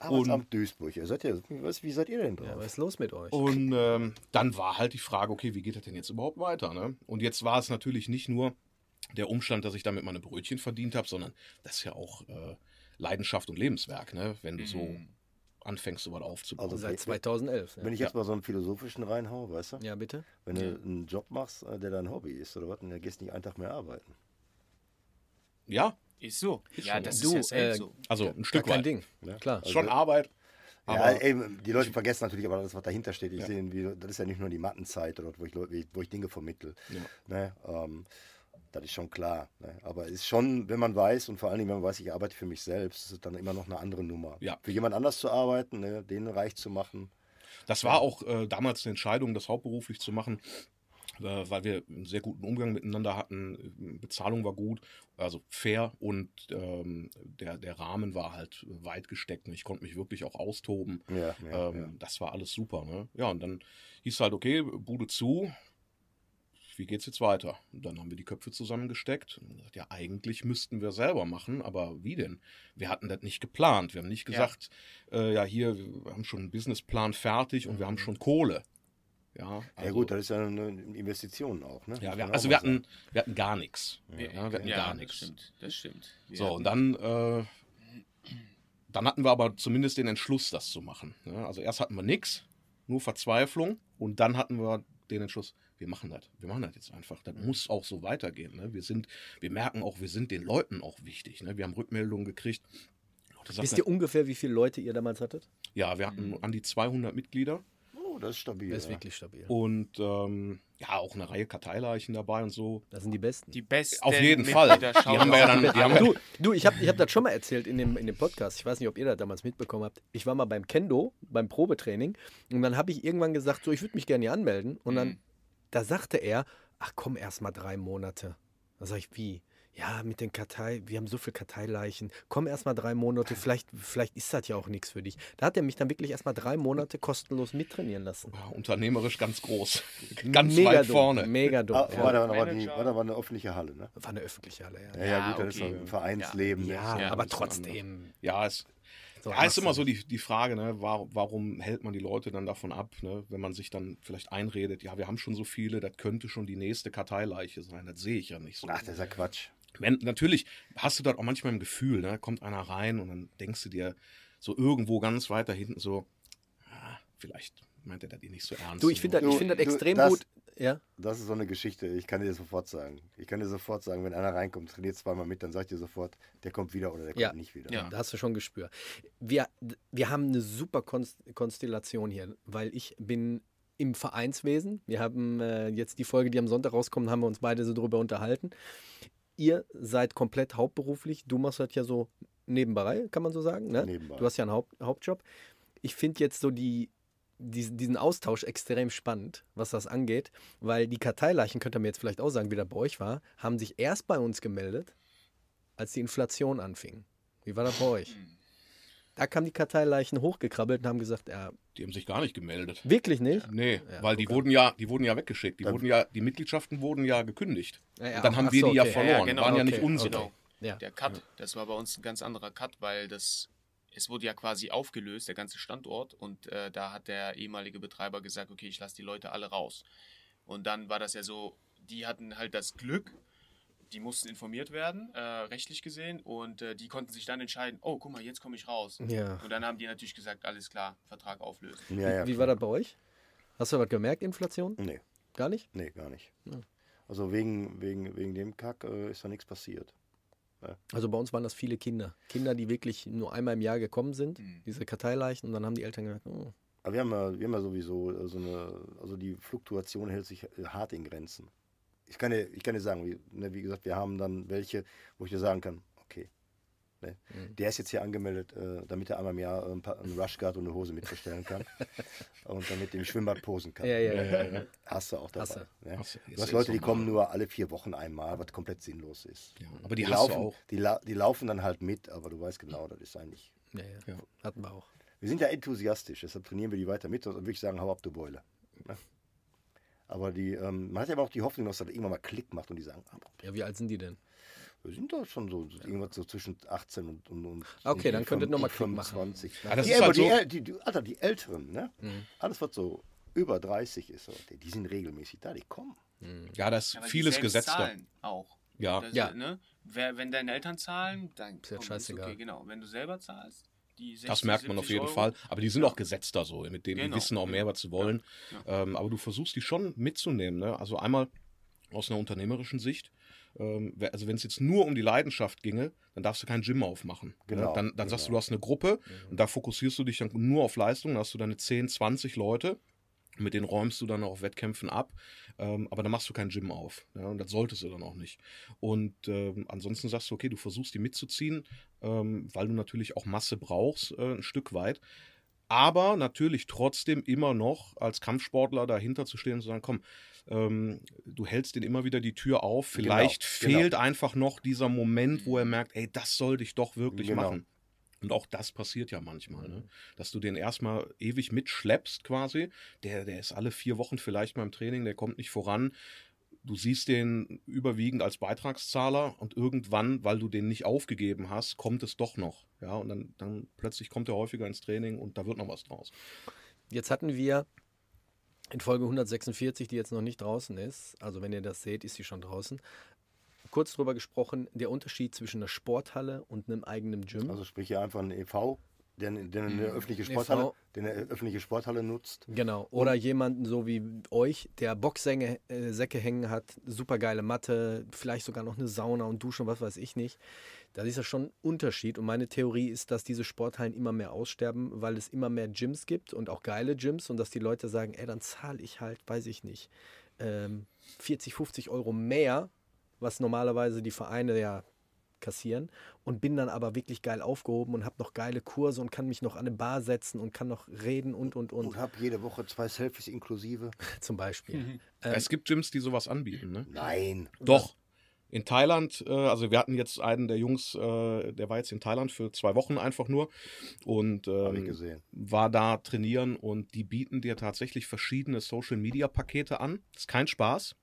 Arbeitsamt Duisburg. Ihr seid ja, was, wie seid ihr denn Ja, drauf? was ist los mit euch? Und ähm, dann war halt die Frage, okay, wie geht das denn jetzt überhaupt weiter? Ne? Und jetzt war es natürlich nicht nur der Umstand, dass ich damit meine Brötchen verdient habe, sondern das ist ja auch äh, Leidenschaft und Lebenswerk, ne? wenn du so Mhm. Anfängst, so was aufzubauen. Also Seit 2011. Ja, Wenn ich jetzt mal so einen philosophischen reinhau, weißt du? ja bitte? Wenn du einen Job machst, äh, der dein Hobby ist oder was, dann gehst du nicht einen Tag mehr arbeiten. ja, Ist so. ja, das Du, ist ja selbst äh, so. also ein Stück kein weit. Ding. Klar. Also, Schon Arbeit, ja, aber ey, die Leute vergessen natürlich aber das, was dahinter steht. Ich Ja. sehe, das ist ja nicht nur die Mattenzeit, oder, wo, ich, Leute- wo ich Dinge vermittel. Ja. Ne? Ähm, das ist schon klar. Ne? Aber es ist schon, wenn man weiß, und vor allen Dingen, wenn man weiß, ich arbeite für mich selbst, ist es dann immer noch eine andere Nummer. Ja. Für jemand anders zu arbeiten, ne? den reich zu machen. Das war auch äh, damals eine Entscheidung, das hauptberuflich zu machen, äh, weil wir einen sehr guten Umgang miteinander hatten. Bezahlung war gut, also fair und ähm, der, der Rahmen war halt weit gesteckt. Und ich konnte mich wirklich auch austoben. Ja, ja, ähm. Das war alles super. Ne? Ja, und dann hieß halt, okay, Bude zu. Wie geht's jetzt weiter? Und dann haben wir die Köpfe zusammengesteckt und gesagt, ja, eigentlich müssten wir selber machen, aber wie denn? Wir hatten das nicht geplant. Wir haben nicht Ja. gesagt, ja, äh, ja hier, wir haben schon einen Businessplan fertig und wir haben schon Kohle. Ja, ja also- gut, das ist ja eine Investition auch. Ne? ja, wir, also wir hatten, wir hatten gar nichts. Wir- Ja, wir hatten ja, gar das nichts. stimmt. Das stimmt. Wir So, und dann, äh, dann hatten wir aber zumindest den Entschluss, das zu machen. ne? Also erst hatten wir nichts, nur Verzweiflung und dann hatten wir den Entschluss, wir machen das. Wir machen das jetzt einfach. Das muss auch so weitergehen. Ne? Wir sind, wir merken auch, wir sind den Leuten auch wichtig. Ne? Wir haben Rückmeldungen gekriegt. Leute Wisst ihr ungefähr, wie viele Leute ihr damals hattet? ja, wir hatten an die 200 Mitglieder Oh, das ist stabil. Das ist ja. wirklich stabil. und ähm, ja, auch eine Reihe Karteileichen dabei und so. Das sind die besten. die besten. Auf jeden Fall. Die haben wir ja dann, die haben Du, du ich habe ich hab das schon mal erzählt in dem, in dem Podcast. Ich weiß nicht, ob ihr das damals mitbekommen habt. Ich war mal beim Kendo, beim Probetraining. Und dann habe ich irgendwann gesagt, so, ich würde mich gerne hier anmelden. Und dann, Mhm. Da sagte er, ach komm, erst mal drei Monate. Da sag ich, wie? Ja, mit den Kartei, wir haben so viele Karteileichen. Komm erst mal drei Monate, vielleicht, vielleicht ist das ja auch nichts für dich. Da hat er mich dann wirklich erst mal drei Monate kostenlos mittrainieren lassen. ja, unternehmerisch ganz groß. Ganz Mega weit dumm, vorne. Mega dumm. Ah, ja. war, da, war, die, war da war eine öffentliche Halle, ne? War eine öffentliche Halle, ja. Ja, ja, gut, das ist okay. so ein Vereinsleben. ne? Ja, Ja, aber das ist trotzdem. Ja, es So, ja, ist immer so die, die Frage, ne, warum, warum hält man die Leute dann davon ab, ne, wenn man sich dann vielleicht einredet, ja, wir haben schon so viele, das könnte schon die nächste Karteileiche sein, das sehe ich ja nicht so. Ach, das ist ja Quatsch. Wenn, natürlich hast du das auch manchmal im Gefühl, ne, kommt einer rein und dann denkst du dir so irgendwo ganz weiter hinten so, ah, vielleicht meint er das eh nicht so ernst. Du, ich finde das, ich find das du, extrem das- gut. Ja, Das ist so eine Geschichte, ich kann dir sofort sagen. Ich kann dir sofort sagen, wenn einer reinkommt, trainiert zweimal mit, dann sag ich dir sofort, der kommt wieder oder der kommt Ja. nicht wieder. Ja. da hast du schon Gespür. Wir, wir haben eine super Konst Konstellation hier, weil ich bin im Vereinswesen. Wir haben äh, jetzt die Folge, die am Sonntag rauskommt, haben wir uns beide so drüber unterhalten. Ihr seid komplett hauptberuflich. Du machst das ja so nebenbei, kann man so sagen. Ne? Nebenbei. Du hast ja einen Haupt Hauptjob. Ich finde jetzt so die, diesen, Austausch extrem spannend, was das angeht, weil die Karteileichen, könnt ihr mir jetzt vielleicht auch sagen, wie das bei euch war, haben sich erst bei uns gemeldet, als die Inflation anfing. Wie war das bei euch? Da kamen die Karteileichen hochgekrabbelt und haben gesagt, ja, Die haben sich gar nicht gemeldet. wirklich nicht? Nee, Ja, weil die wurden ja, die wurden ja weggeschickt. Die Dann- wurden ja, die Mitgliedschaften wurden ja gekündigt. Ja, ja, und dann haben wir so, die ja okay. verloren. Ja, ja, genau. Waren ja Okay, nicht unsere. Genau. Ja. Der Cut, das war bei uns ein ganz anderer Cut, weil das, es wurde ja quasi aufgelöst, der ganze Standort. Und äh, da hat der ehemalige Betreiber gesagt, okay, ich lasse die Leute alle raus. Und dann war das ja so, die hatten halt das Glück, die mussten informiert werden, äh, rechtlich gesehen, und äh, die konnten sich dann entscheiden, oh, guck mal, jetzt komme ich raus. Ja. Und dann haben die natürlich gesagt, alles klar, Vertrag auflösen. Ja, ja, Wie klar. war das bei euch? Hast du was gemerkt, Inflation? Nee, Gar nicht? nee, gar nicht. Ja. Also wegen, wegen, wegen dem Kack äh, ist da nichts passiert. Also bei uns waren das viele Kinder. Kinder, die wirklich nur einmal im Jahr gekommen sind, Mhm. diese Karteileichen, und dann haben die Eltern gesagt, oh, Aber wir haben ja, wir haben ja sowieso äh, so eine, also die Fluktuation hält sich äh, hart in Grenzen. Ich kann dir, ich kann dir sagen, wie, ne, wie gesagt, wir haben dann welche, wo ich dir sagen kann, okay, ne, Mhm. der ist jetzt hier angemeldet, äh, damit er einmal im Jahr ein paar, einen Rushguard und eine Hose mitbestellen kann und damit im Schwimmbad posen kann. Ja, ja, ja, ja. Hast du auch dabei. Hast du. Ne? Hast du. Hast Leute, die kommen nur alle vier Wochen einmal, was komplett sinnlos ist. Ja, aber die, Die laufen, auch. Die, la die laufen dann halt mit, aber du weißt genau, das ist eigentlich. ja, ja. Ja. Hatten wir auch. Wir sind ja enthusiastisch, deshalb trainieren wir die weiter mit und würde ich sagen, hau ab, du Beule. Ne? Aber die, ähm, man hat ja aber auch die Hoffnung, dass das irgendwann mal Klick macht und die sagen, ah, Ja, wie alt sind die denn? Wir sind doch schon so irgendwas so zwischen 18 und, und, und Okay, und dann könntet ihr noch mal Klick 25. Ja, das die, halt die, so- die, die, Alter, die Älteren, ne? Mhm. alles was so über 30 ist, so, die, die sind regelmäßig da, die kommen. Ja, das die vieles gesetzt da. auch. Ja, Das, Ja. Ne? Wer, wenn deine Eltern zahlen, dann Ist ja komm, scheißegal. okay, genau. Wenn du selber zahlst, die 60, das merkt man auf 70 jeden Euro, Fall. Aber die sind auch gesetzt da so, mit denen Genau, die wissen auch mehr, was sie wollen. Ähm, aber du versuchst die schon mitzunehmen. Ne? Also einmal aus einer unternehmerischen Sicht. Ähm, also wenn es jetzt nur um die Leidenschaft ginge, dann darfst du kein Gym aufmachen. Genau, ne? Dann, dann sagst du, genau. du hast eine Gruppe und da fokussierst du dich dann nur auf Leistung. Dann hast du deine 10, 20 Leute. Mit denen räumst du dann auch auf Wettkämpfen ab, ähm, aber dann machst du kein Gym auf. Ja, und das solltest du dann auch nicht. Und ähm, ansonsten sagst du, okay, du versuchst die mitzuziehen, ähm, weil du natürlich auch Masse brauchst, äh, ein Stück weit. Aber natürlich trotzdem immer noch als Kampfsportler dahinter zu stehen und zu sagen, komm, ähm, du hältst den immer wieder die Tür auf. Vielleicht genau. fehlt einfach noch dieser Moment, wo er merkt, ey, das sollte ich doch wirklich Genau. machen. Und auch das passiert ja manchmal, ne? dass du den erstmal ewig mitschleppst quasi. Der, der ist alle vier Wochen vielleicht mal im Training, der kommt nicht voran. Du siehst den überwiegend als Beitragszahler und irgendwann, weil du den nicht aufgegeben hast, kommt es doch noch. Ja, und dann, dann plötzlich kommt er häufiger ins Training und da wird noch was draus. Jetzt hatten wir in Folge 146, die jetzt noch nicht draußen ist, also wenn ihr das seht, ist sie schon draußen, kurz drüber gesprochen, der Unterschied zwischen einer Sporthalle und einem eigenen Gym. Also sprich hier einfach ein EV, der, der eine öffentliche EV. Sporthalle, der eine öffentliche Sporthalle nutzt. Genau. Oder jemanden so wie euch, der Boxsäcke äh, Säcke hängen hat, super geile Matte, vielleicht sogar noch eine Sauna und Dusche und was weiß ich nicht. Da ist ja schon ein Unterschied. Und meine Theorie ist, dass diese Sporthallen immer mehr aussterben, weil es immer mehr Gyms gibt und auch geile Gyms und dass die Leute sagen, ey, dann zahle ich halt, weiß ich nicht, ähm, 40, 50 Euro mehr, was normalerweise die Vereine ja kassieren und bin dann aber wirklich geil aufgehoben und habe noch geile Kurse und kann mich noch an eine Bar setzen und kann noch reden und und und Und habe jede Woche zwei Selfies inklusive. zum Beispiel. Mhm. Ähm, es gibt Gyms, die sowas anbieten. Ne? Nein. Doch. In Thailand, äh, also wir hatten jetzt einen der Jungs, äh, der war jetzt in Thailand für zwei Wochen einfach nur und ähm, gesehen. war da trainieren und die bieten dir tatsächlich verschiedene Social-Media-Pakete an. Das ist kein Spaß.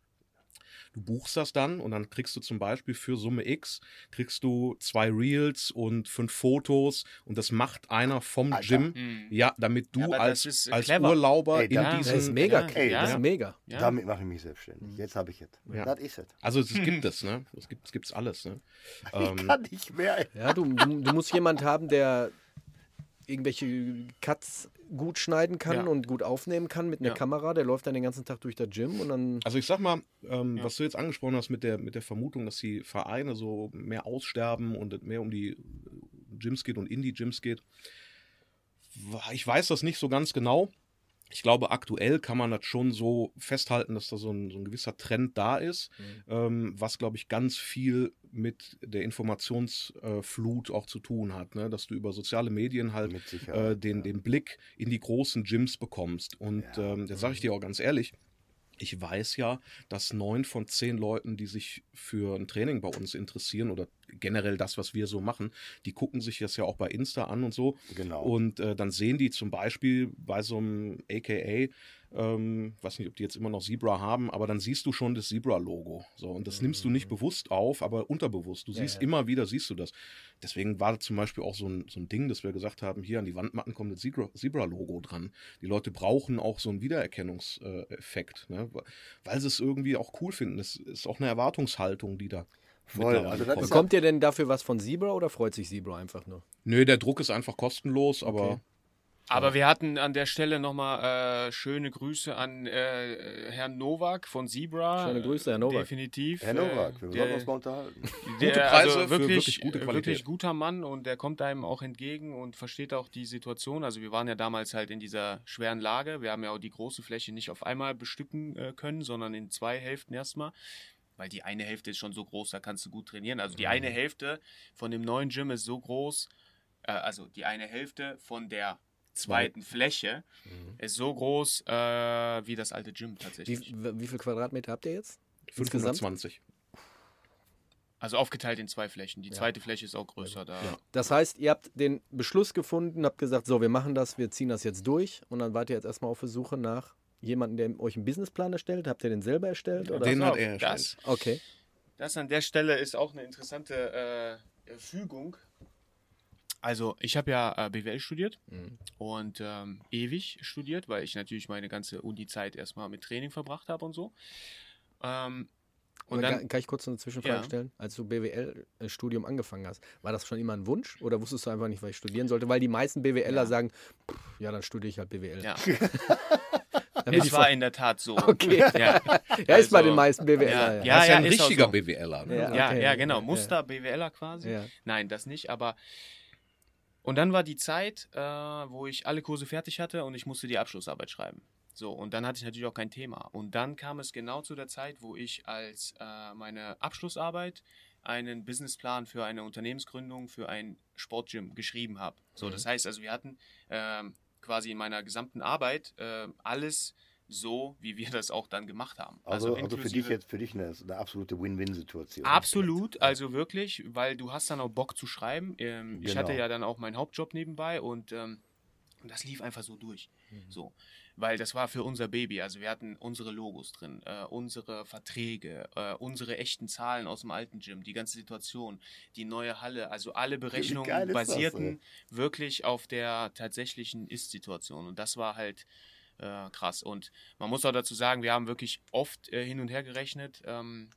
Du buchst das dann und dann kriegst du zum Beispiel für Summe X kriegst du zwei Reels und fünf Fotos und das macht einer vom Alter. Gym, Mhm. ja, damit du Ja, als, als clever. Urlauber Ey, in da- das ist mega, Ja, ey, das ja. ist mega. Ja. Damit mache ich mich selbstständig. Jetzt habe ich es. Ja. Das ist es. also es gibt es, ne? Es gibt es gibt's alles, ne? Ähm, Ich kann nicht mehr. ey. Ja, du, du, du musst jemand haben, der irgendwelche Cuts gut schneiden kann Ja. und gut aufnehmen kann mit einer Ja. Kamera. Der läuft dann den ganzen Tag durch das Gym und dann Also ich sag mal, ähm, Ja. was du jetzt angesprochen hast mit der, mit der Vermutung, dass die Vereine so mehr aussterben und es mehr um die Gyms geht und in die Gyms geht. Ich weiß das nicht so ganz genau. Ich glaube, aktuell kann man das schon so festhalten, dass da so ein, so ein gewisser Trend da ist, ähm, was, glaube ich, ganz viel mit der Informationsflut auch zu tun hat, ne? dass du über soziale Medien halt äh, den, ja. den Blick in die großen Gyms bekommst. Und Ja. ähm, da sage ich dir auch ganz ehrlich, ich weiß ja, dass neun von zehn Leuten, die sich für ein Training bei uns interessieren oder generell das, was wir so machen, die gucken sich das ja auch bei Insta an und so. Genau. Und äh, dann sehen die zum Beispiel bei so einem AKA, ähm, weiß nicht, ob die jetzt immer noch Zebra haben, aber dann siehst du schon das Zebra-Logo. So, und das nimmst du nicht bewusst auf, aber unterbewusst. Du Ja, siehst ja. immer wieder, siehst du das. Deswegen war das zum Beispiel auch so ein, so ein Ding, dass wir gesagt haben, hier an die Wandmatten kommt das Zebra- Zebra-Logo dran. Die Leute brauchen auch so einen Wiedererkennungseffekt, ne? weil sie es irgendwie auch cool finden. Das ist auch eine Erwartungshaltung, die da Voll, also Bekommt ihr denn dafür was von Zebra oder freut sich Zebra einfach nur? Nö, der Druck ist einfach kostenlos, aber Okay. Aber wir hatten an der Stelle nochmal äh, schöne Grüße an äh, Herrn Nowak von Zebra. Schöne Grüße, Herr Nowak. Definitiv. Herr Nowak, Äh, wir der- sollten uns mal unterhalten. Der, Gute Preise also für wirklich, wirklich gute Qualität. wirklich guter Mann und der kommt einem auch entgegen und versteht auch die Situation. Also wir waren ja damals halt in dieser schweren Lage. Wir haben ja auch die große Fläche nicht auf einmal bestücken äh, können, sondern in zwei Hälften erstmal. Weil die eine Hälfte ist schon so groß, da kannst du gut trainieren. Also die eine Hälfte von dem neuen Gym ist so groß, äh, also die eine Hälfte von der zweiten Fläche ist so groß äh, wie das alte Gym Wie, tatsächlich. wie viel Quadratmeter habt ihr jetzt? Insgesamt? 520. Also aufgeteilt in zwei Flächen. Die zweite Fläche ist auch größer. Da. Ja. Das heißt, ihr habt den Beschluss gefunden, habt gesagt, so, wir machen das, wir ziehen das jetzt durch und dann wart ihr jetzt erstmal auf der Suche nach jemandem, der euch einen Businessplan erstellt. Habt ihr den selber erstellt? Oder? Den hat auf, er erstellt. das, Okay. Das an der Stelle ist auch eine interessante äh, Fügung. Also, ich habe ja äh, BWL studiert Mhm. und ähm, ewig studiert, weil ich natürlich meine ganze Uni-Zeit erstmal mit Training verbracht habe und so. Ähm, und dann, kann, kann ich kurz eine Zwischenfrage Ja. stellen? Als du BWL-Studium angefangen hast, war das schon immer ein Wunsch oder wusstest du einfach nicht, was ich studieren sollte? Weil die meisten BWLer Ja. sagen, ja, dann studiere ich halt BWL. ja, Es ich war in der Tat so. Okay. Ja, Ja, ist bei Also, den meisten BWLer. ja, Ja, ja. das ist ja ein richtiger so. BWLer. Ne? Ja. Ja, okay. ja, genau. Ja. Muster BWLer quasi. Ja. Nein, das nicht, aber. Und dann war die Zeit, äh, wo ich alle Kurse fertig hatte und ich musste die Abschlussarbeit schreiben. So, und dann hatte ich natürlich auch kein Thema. Und dann kam es genau zu der Zeit, wo ich als äh, meine Abschlussarbeit einen Businessplan für eine Unternehmensgründung für ein Sportgym geschrieben habe. So, das heißt also, wir hatten ähm, quasi in meiner gesamten Arbeit äh, alles so, wie wir das auch dann gemacht haben. Also, also, für dich jetzt für dich eine, eine absolute Win-Win-Situation. Absolut, also wirklich, weil du hast dann auch Bock zu schreiben. Ähm, Ich Genau. hatte ja dann auch meinen Hauptjob nebenbei und ähm, das lief einfach so durch. So, weil das war für unser Baby. Also wir hatten unsere Logos drin, äh, unsere Verträge, äh, unsere echten Zahlen aus dem alten Gym, die ganze Situation, die neue Halle. Also alle Berechnungen ist das, basierten wirklich auf der tatsächlichen Ist-Situation und das war halt äh, krass. Und man muss auch dazu sagen, wir haben wirklich oft äh, hin und her gerechnet. Ähm,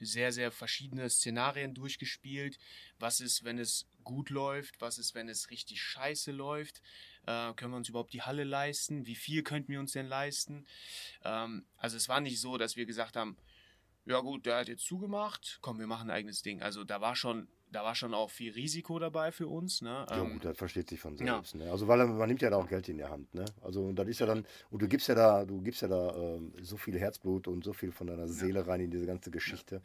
sehr, sehr verschiedene Szenarien durchgespielt. Was ist, wenn es gut läuft? Was ist, wenn es richtig scheiße läuft? Äh, können wir uns überhaupt die Halle leisten? Wie viel könnten wir uns denn leisten? Ähm, also es war nicht so, dass wir gesagt haben, ja gut, der hat jetzt zugemacht, komm, wir machen ein eigenes Ding. Also da war schon, da war schon auch viel Risiko dabei für uns. Ne? Ja, Ähm, gut, das versteht sich von ja. selbst. Ne? Also weil man nimmt ja da auch Geld in die Hand, ne? Also und das ist ja dann, und du gibst ja da, du gibst ja da ähm, so viel Herzblut und so viel von deiner Seele rein in diese ganze Geschichte.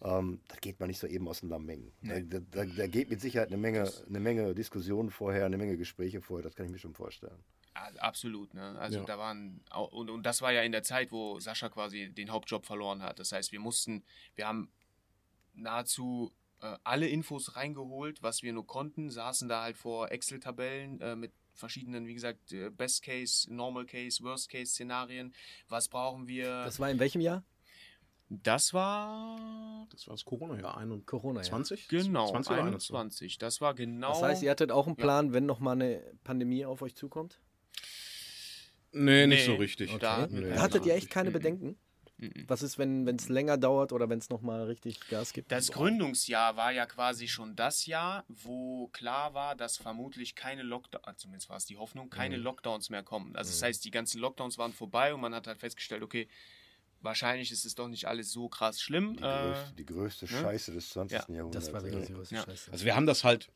Ähm, das geht man nicht so eben aus den Lameng. Da, da, da, da geht mit Sicherheit eine Menge, eine Menge Diskussionen vorher, eine Menge Gespräche vorher, das kann ich mir schon vorstellen. Ja, Absolut, ne? Also Ja. da waren und, und das war ja in der Zeit, wo Sascha quasi den Hauptjob verloren hat. Das heißt, wir mussten, wir haben nahezu äh, alle Infos reingeholt, was wir nur konnten, saßen da halt vor Excel-Tabellen äh, mit verschiedenen, wie gesagt, äh, Best Case, Normal Case, Worst Case Szenarien. Was brauchen wir? Das war in welchem Jahr? Das war Das war das Corona-Jahr 21. Corona, ja. 20? genau 20 oder 21? 21. Das war genau. Das heißt, ihr hattet auch einen Ja. Plan, wenn nochmal eine Pandemie auf euch zukommt? Nee, nicht Nee. so richtig. Okay. Da Nee. Hattet ihr echt keine Mhm. Bedenken? Mhm. Was ist, wenn es länger dauert oder wenn es nochmal richtig Gas gibt? Das Gründungsjahr war ja quasi schon das Jahr, wo klar war, dass vermutlich keine Lockdowns, zumindest war es die Hoffnung, keine Mhm. Lockdowns mehr kommen. Also das heißt, die ganzen Lockdowns waren vorbei und man hat halt festgestellt, okay, wahrscheinlich ist es doch nicht alles so krass schlimm. Die Äh, größte, die größte ne? Scheiße des 20. Ja, Jahrhunderts. Das war wirklich die größte Ja. Scheiße. Also wir haben das halt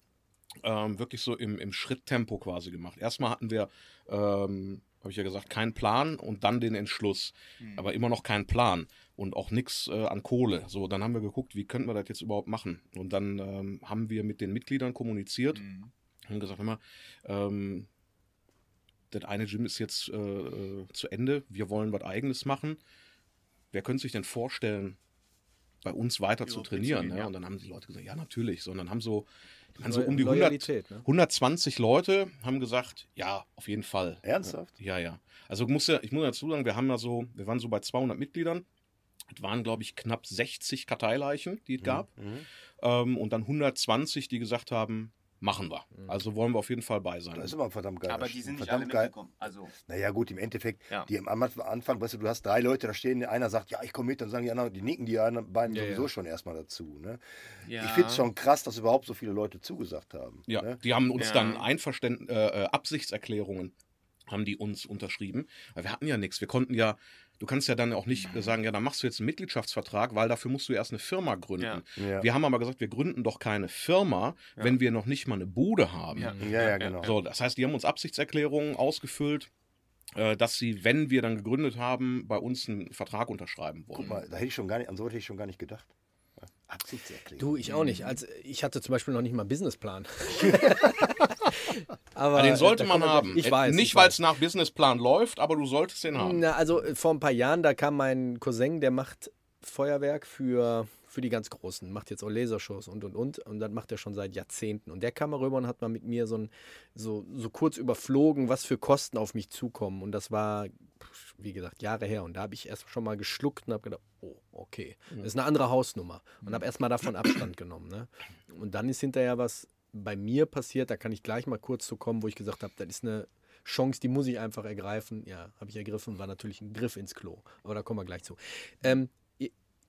ähm, wirklich so im, im Schritttempo quasi gemacht. Erstmal hatten wir, ähm, habe ich ja gesagt, keinen Plan und dann den Entschluss. Mhm. Aber immer noch keinen Plan und auch nichts äh, an Kohle. So, dann haben wir geguckt, wie könnten wir das jetzt überhaupt machen. Und dann ähm, haben wir mit den Mitgliedern kommuniziert Mhm. haben gesagt, mal, ähm, das eine Gym ist jetzt äh, äh, zu Ende, wir wollen was eigenes machen. Wer könnte sich denn vorstellen, bei uns weiter zu trainieren? Ne? ja. Und dann haben die Leute gesagt, ja, natürlich. So, und dann haben so, dann so um die 100, Loyalität, ne? 120 Leute haben gesagt, ja, auf jeden Fall. Ernsthaft? Ja, ja. Also muss ja, ich muss dazu sagen, wir haben ja so, wir waren so bei 200 Mitgliedern. Es waren, glaube ich, knapp 60 Karteileichen, die es gab. Mhm. Ähm, und dann 120, die gesagt haben, machen wir. Also wollen wir auf jeden Fall bei sein. Das ist immer ein verdammt geil. Aber die sind nicht verdammt alle geil. mitgekommen. Also, Naja, gut, im Endeffekt, Ja. die am Anfang, weißt du, du hast drei Leute da stehen, einer sagt, ja, ich komme mit, dann sagen die anderen, die nicken die anderen beiden Ja, sowieso ja. schon erstmal dazu. Ne? ja. Ich finde es schon krass, dass überhaupt so viele Leute zugesagt haben. Ja, Ne? die haben uns Ja. dann Einverständ äh, äh, Absichtserklärungen haben die uns unterschrieben. Wir hatten ja nichts. Wir konnten ja, du kannst ja dann auch nicht sagen, ja, dann machst du jetzt einen Mitgliedschaftsvertrag, weil dafür musst du erst eine Firma gründen. Ja. Ja. Wir haben aber gesagt, wir gründen doch keine Firma, wenn wir noch nicht mal eine Bude haben. Ja. Ja, ja, genau. So, das heißt, die haben uns Absichtserklärungen ausgefüllt, äh, dass sie, wenn wir dann gegründet haben, bei uns einen Vertrag unterschreiben wollen. Guck mal, da hätte ich schon gar nicht, an so hätte ich schon gar nicht gedacht. Ja. Absichtserklärung. Du, ich auch nicht. Also, ich hatte zum Beispiel noch nicht mal einen Businessplan. aber Aber den sollte da man haben. Ich Äh, weiß. Nicht, ich weil es nach Businessplan läuft, aber du solltest den haben. Na, also äh, vor ein paar Jahren, da kam mein Cousin, der macht Feuerwerk für, für die ganz Großen, macht jetzt auch Lasershows und und und. Und das macht er schon seit Jahrzehnten. Und der kam mal rüber und hat mal mit mir so, ein, so, so kurz überflogen, was für Kosten auf mich zukommen. Und das war, wie gesagt, Jahre her. Und da habe ich erst schon mal geschluckt und habe gedacht, oh, okay, das ist eine andere Hausnummer. Und habe erst mal davon Abstand genommen. Ne? Und dann ist hinterher was bei mir passiert, da kann ich gleich mal kurz zu kommen, wo ich gesagt habe, das ist eine Chance, die muss ich einfach ergreifen. Ja, habe ich ergriffen, war natürlich ein Griff ins Klo. Aber da kommen wir gleich zu. Ähm,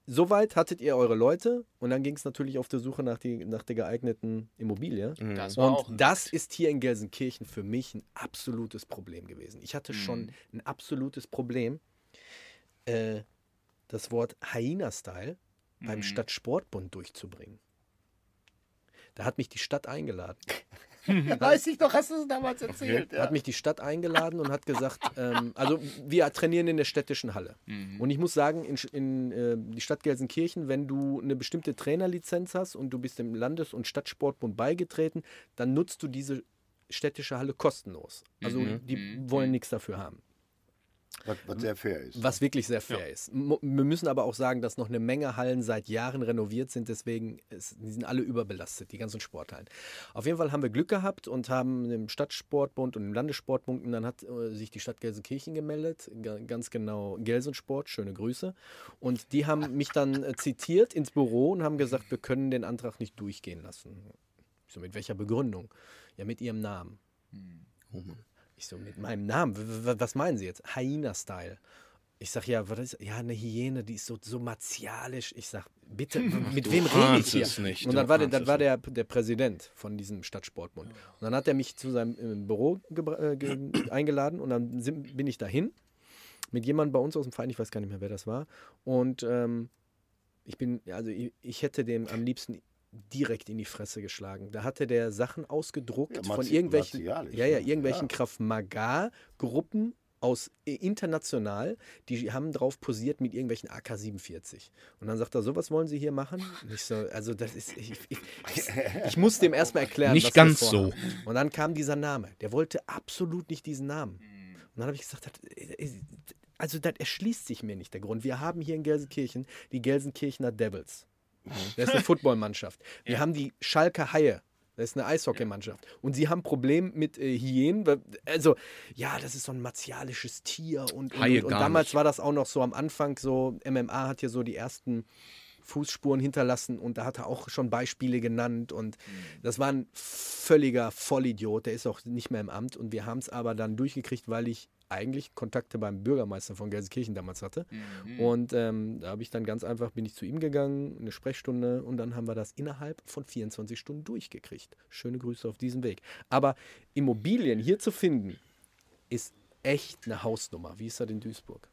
Soweit hattet ihr eure Leute und dann ging es natürlich auf der Suche nach, die, nach der geeigneten Immobilie. das war auch Und das ist hier in Gelsenkirchen für mich ein absolutes Problem gewesen. Ich hatte schon ein absolutes Problem, äh, das Wort Hyena-Style beim Mhm. Stadtsportbund durchzubringen. Da hat mich die Stadt eingeladen. Weiß ich doch, hast du es damals erzählt. Hat mich die Stadt eingeladen und hat gesagt, ähm, also wir trainieren in der städtischen Halle. Mhm. Und ich muss sagen, in, in äh, die Stadt Gelsenkirchen, wenn du eine bestimmte Trainerlizenz hast und du bist dem Landes- und Stadtsportbund beigetreten, dann nutzt du diese städtische Halle kostenlos. Also Mhm. die Mhm. wollen nichts dafür haben. Was, was sehr fair ist. Was wirklich sehr fair ist. Mo- Wir müssen aber auch sagen, dass noch eine Menge Hallen seit Jahren renoviert sind, deswegen ist, die sind alle überbelastet, die ganzen Sporthallen. Auf jeden Fall haben wir Glück gehabt und haben im Stadtsportbund und im Landessportbund, und dann hat äh, sich die Stadt Gelsenkirchen gemeldet, ga- ganz genau Gelsensport, schöne Grüße. Und die haben mich dann äh, zitiert ins Büro und haben gesagt, wir können den Antrag nicht durchgehen lassen. So, mit welcher Begründung? Ja, mit ihrem Namen. Oh Mann. Ich so, mit meinem Namen? Was meinen Sie jetzt? Hyena-Style. Ich sag, ja, was ist, ja, eine Hyäne, die ist so, so martialisch. Ich sag, bitte, mit du wem rede ich hier? nicht, und dann war, der, dann war der, der Präsident von diesem Stadtsportbund. Und dann hat er mich zu seinem äh, Büro äh, ge eingeladen und dann sind, bin ich dahin mit jemandem bei uns aus dem Verein, ich weiß gar nicht mehr, wer das war. Und ähm, ich bin, also ich, ich hätte dem am liebsten direkt in die Fresse geschlagen. Da hatte der Sachen ausgedruckt Ja, von irgendwelchen, ja, ja, irgendwelchen Ja. Krav Maga-Gruppen aus äh, international, die haben drauf posiert mit irgendwelchen AK-47. Und dann sagt er, sowas wollen Sie hier machen? So, also das ist, ich, ich, ich, ich muss dem erstmal erklären, Nicht was ganz so. Und dann kam dieser Name. Der wollte absolut nicht diesen Namen. Und dann habe ich gesagt, das, äh, also das erschließt sich mir nicht der Grund. Wir haben hier in Gelsenkirchen die Gelsenkirchener Devils. Das ist eine Footballmannschaft. Wir haben die Schalke Haie. Das ist eine Eishockeymannschaft. Und sie haben ein Problem mit äh, Hyänen. Also, ja, das ist so ein martialisches Tier. Und, und, Haie und, und damals nicht. war das auch noch so am Anfang so, MMA hat hier so die ersten Fußspuren hinterlassen und da hat er auch schon Beispiele genannt und das war ein völliger Vollidiot, der ist auch nicht mehr im Amt und wir haben es aber dann durchgekriegt, weil ich eigentlich Kontakte beim Bürgermeister von Gelsenkirchen damals hatte Mhm. und ähm, da habe ich dann ganz einfach, bin ich zu ihm gegangen, eine Sprechstunde und dann haben wir das innerhalb von 24 Stunden durchgekriegt. Schöne Grüße auf diesem Weg. Aber Immobilien hier zu finden, ist echt eine Hausnummer. Wie ist das in Duisburg?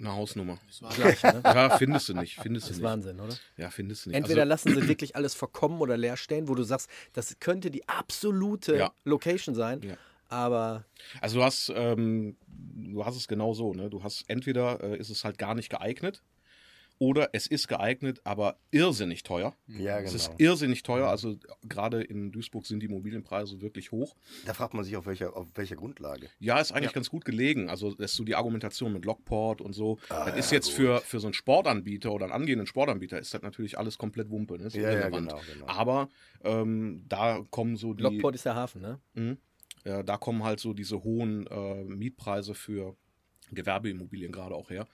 Eine Hausnummer. Gleich, ne? Ja, findest du nicht. Findest Das du ist nicht. Wahnsinn, oder? Ja, findest du nicht. Entweder also, lassen sie wirklich alles verkommen oder leer stehen, wo du sagst, das könnte die absolute Ja. Location sein, Ja. Aber also du hast, ähm, du hast es genau so, ne? Du hast entweder äh, ist es halt gar nicht geeignet oder es ist geeignet, aber irrsinnig teuer. Ja, Es genau. ist irrsinnig teuer. Also gerade in Duisburg sind die Immobilienpreise wirklich hoch. Da fragt man sich, auf welcher, auf welcher Grundlage. Ja, ist eigentlich ganz gut gelegen. Also das ist so die Argumentation mit Lockport und so. Ah, das ist ja, jetzt gut. für, für so einen Sportanbieter oder einen angehenden Sportanbieter ist das natürlich alles komplett Wumpe. Ne? Ist Ja, ja, irrelevant. genau, genau. Aber ähm, da kommen so die, Lockport ist der Hafen, ne? Mhm. Ja, da kommen halt so diese hohen äh, Mietpreise für Gewerbeimmobilien gerade auch her.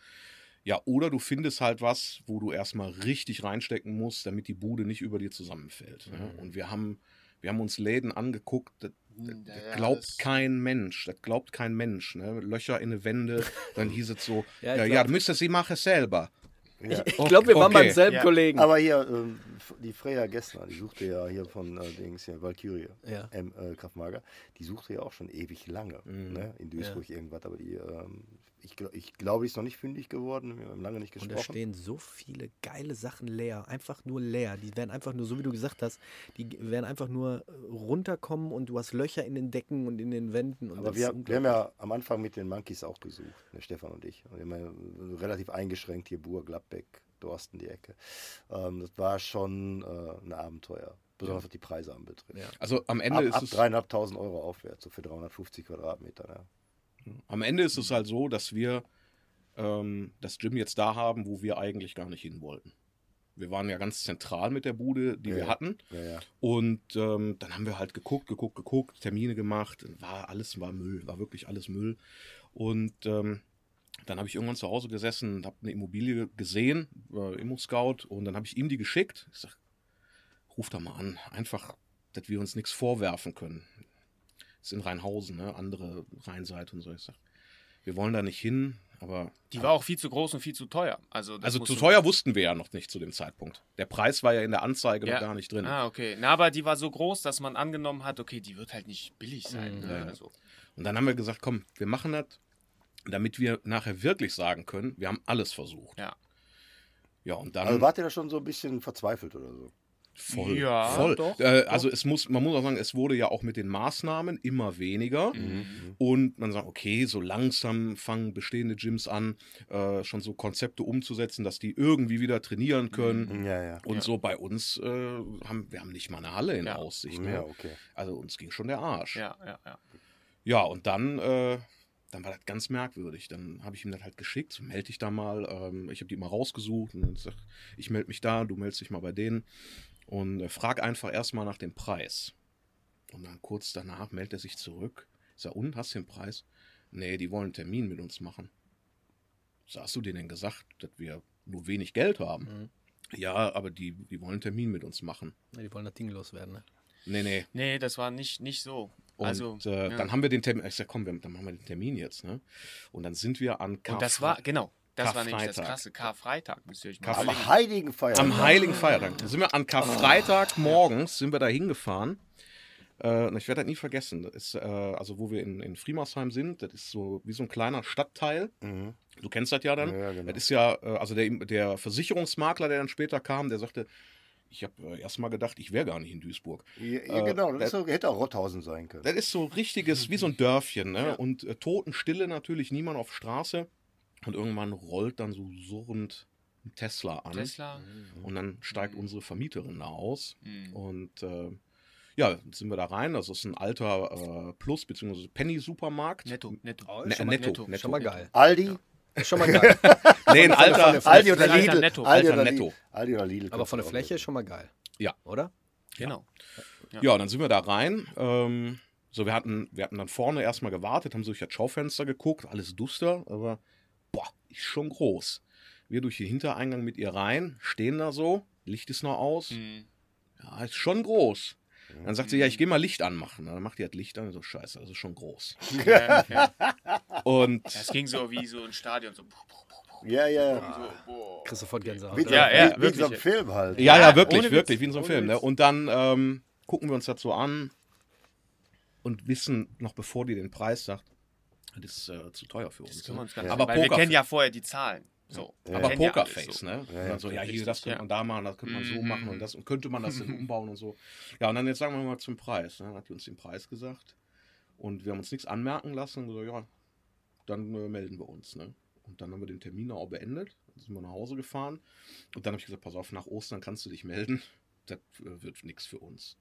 Ja, oder du findest halt was, wo du erstmal richtig reinstecken musst, damit die Bude nicht über dir zusammenfällt. Ne? Und wir haben, Wir haben uns Läden angeguckt, das, Hm, das ja, ja, glaubt das- kein Mensch. Das glaubt kein Mensch. Ne? Löcher in die Wände, dann hieß es so, Ja, ja, ja, du müsstest sie machen selber. Ja. Ich glaube, wir waren Okay. beim selben Ja. Kollegen. Aber hier, ähm, die Freya Gessner, die suchte ja hier von äh, Dings hier, Valkyrie, Ja. äh, Kraftmager, die suchte ja auch schon ewig lange ne, in Duisburg irgendwas, aber die, ähm, ich, ich glaube, die ist noch nicht fündig geworden, wir haben lange nicht Und da gesprochen. stehen so viele geile Sachen leer. Einfach nur leer. Die werden einfach nur, so wie du gesagt hast, die werden einfach nur äh, runterkommen und du hast Löcher in den Decken und in den Wänden. Und Aber wir, wir haben ja am Anfang mit den Monkeys auch gesucht, ne, Stefan und ich. Und wir haben ja relativ eingeschränkt hier Buhr, Gladbeck, Dorsten die Ecke. Ähm, das war schon äh, ein Abenteuer, besonders was die Preise anbetrifft. Ja. Also am Ende Ab, ist ab es 3.500 Euro aufwärts, so für 350 Quadratmeter. Ja. Am Ende ist es halt so, dass wir ähm, das Gym jetzt da haben, wo wir eigentlich gar nicht hin wollten. Wir waren ja ganz zentral mit der Bude, die Ja, wir hatten. Ja, ja. Und ähm, dann haben wir halt geguckt, geguckt, geguckt, Termine gemacht. War alles war Müll, war wirklich alles Müll. Und ähm, dann habe ich irgendwann zu Hause gesessen und habe eine Immobilie gesehen, äh, Immo-Scout, und dann habe ich ihm die geschickt. Ich sag, ruf da mal an, einfach, dass wir uns nichts vorwerfen können. Das ist in Rheinhausen, ne? andere Rheinseite und so. Ich sag, wir wollen da nicht hin, aber Die war auch viel zu groß und viel zu teuer. Also, also zu teuer wussten wir ja noch nicht zu dem Zeitpunkt. Der Preis war ja in der Anzeige Ja. noch gar nicht drin. Ah, okay. Na, aber die war so groß, dass man angenommen hat, okay, die wird halt nicht billig sein. Mhm. Ne? Also, Und dann haben wir gesagt, komm, wir machen das, damit wir nachher wirklich sagen können, wir haben alles versucht. ja. Ja, und dann Also wart ihr da schon so ein bisschen verzweifelt oder so? Voll. Ja, voll. doch, äh, also es muss, man muss auch sagen, es wurde ja auch mit den Maßnahmen immer weniger. Mhm. Und man sagt, okay, so langsam fangen bestehende Gyms an, äh, schon so Konzepte umzusetzen, dass die irgendwie wieder trainieren können. Ja, ja. Und Ja. so bei uns äh, haben wir haben nicht mal eine Halle in Ja. Aussicht. Ja, Ne? okay. Also uns ging schon der Arsch. Ja, ja, ja. Ja, und dann, äh, dann war das ganz merkwürdig. Dann habe ich ihm das halt geschickt, so melde dich da mal. Ähm, ich habe die mal rausgesucht und dann sag, ich melde mich da, du meldest dich mal bei denen und äh, frag einfach erstmal nach dem Preis. Und dann kurz danach meldet er sich zurück. Ich sag, und, hast du den Preis? Nee, die wollen einen Termin mit uns machen. So, hast du denen denn gesagt, dass wir nur wenig Geld haben? Mhm. Ja, aber die, die wollen einen Termin mit uns machen. Ja, die wollen das Ding loswerden. Ne? Nee, nee, Nee, das war nicht, nicht so. und also, äh, ja. dann haben wir den Termin. Ich sag, komm, wir, dann machen wir den Termin jetzt, ne? Und dann sind wir an Und das war, genau, das war nämlich das Karfreitag. krasse. Karfreitag, müsst ihr euch mal. Am Heiligen Feiertag. am Heiligen Feiertag. Da sind wir an Karfreitag morgens sind wir da hingefahren. Äh, und ich werde das nie vergessen. Das ist, äh, also wo wir in, in Friemersheim sind, das ist so wie so ein kleiner Stadtteil. Mhm. Du kennst das ja dann. Ja, genau. Das ist ja, äh, also der, der Versicherungsmakler, der dann später kam, der sagte, ich habe äh, erst mal gedacht, ich wäre gar nicht in Duisburg. Ja, ja, genau, das, das- ist so, hätte auch Rotthausen sein können. Das ist so richtiges, wie so ein Dörfchen, ne? Ja. Und äh, Totenstille natürlich, niemand auf Straße. Und irgendwann rollt dann so surrend ein Tesla an. Tesla. Und dann steigt unsere Vermieterin da aus. Mhm. Und äh, ja, sind wir da rein. Das ist ein alter äh, Plus- bzw. Penny-Supermarkt. Netto, netto. Ne- schon, mal, netto, netto. schon mal geil. Aldi, Ist schon mal geil. Nee, ein alter. Aldi oder Alter Lidl. Netto. Aldi Alter oder Netto. Lidl. Aldi oder Lidl. Aber von der Fläche nehmen. schon mal geil. Ja. Oder? Genau. Ja, dann sind wir da rein. Ähm, so, wir hatten, wir hatten dann vorne erstmal gewartet, haben so durch das Schaufenster geguckt, alles duster, aber boah, ist schon groß. Wir durch den Hintereingang mit ihr rein, stehen da so, Licht ist noch aus. Mhm. Ja, ist schon groß. Dann sagt sie, ja, ich gehe mal Licht anmachen. Dann macht die das Licht an, so scheiße, das ist schon groß. Ja, ja. Und Das ging so wie so ein Stadion. So. Ja, ja. so. Kriegst sofort Gänsehaut. Wie, Ja, ja, wie, wie in so einem wirklich. Film halt. ja, ja, wirklich, wirklich, wie in so einem Film. Ne? Und dann ähm, gucken wir uns das so an und wissen, noch bevor die den Preis sagt, das ist äh, zu teuer für uns. Das können wir Ne? uns gar nicht Aber Weil wir Poker- kennen ja vorher die Zahlen. So. Ja. Wir Aber ja Pokerface, so. ne? Ja, und ja, dann so, ja, hier, das könnte ja. man da machen, das könnte man so Mhm. machen und das und könnte man das umbauen und so. Ja, und dann jetzt sagen wir mal zum Preis. Ne? Dann hat die uns den Preis gesagt und wir haben uns nichts anmerken lassen und so, ja, dann äh, melden wir uns, ne? Und dann haben wir den Termin auch beendet, dann sind wir nach Hause gefahren und dann habe ich gesagt, pass auf, nach Ostern kannst du dich melden, das äh, wird nichts für uns.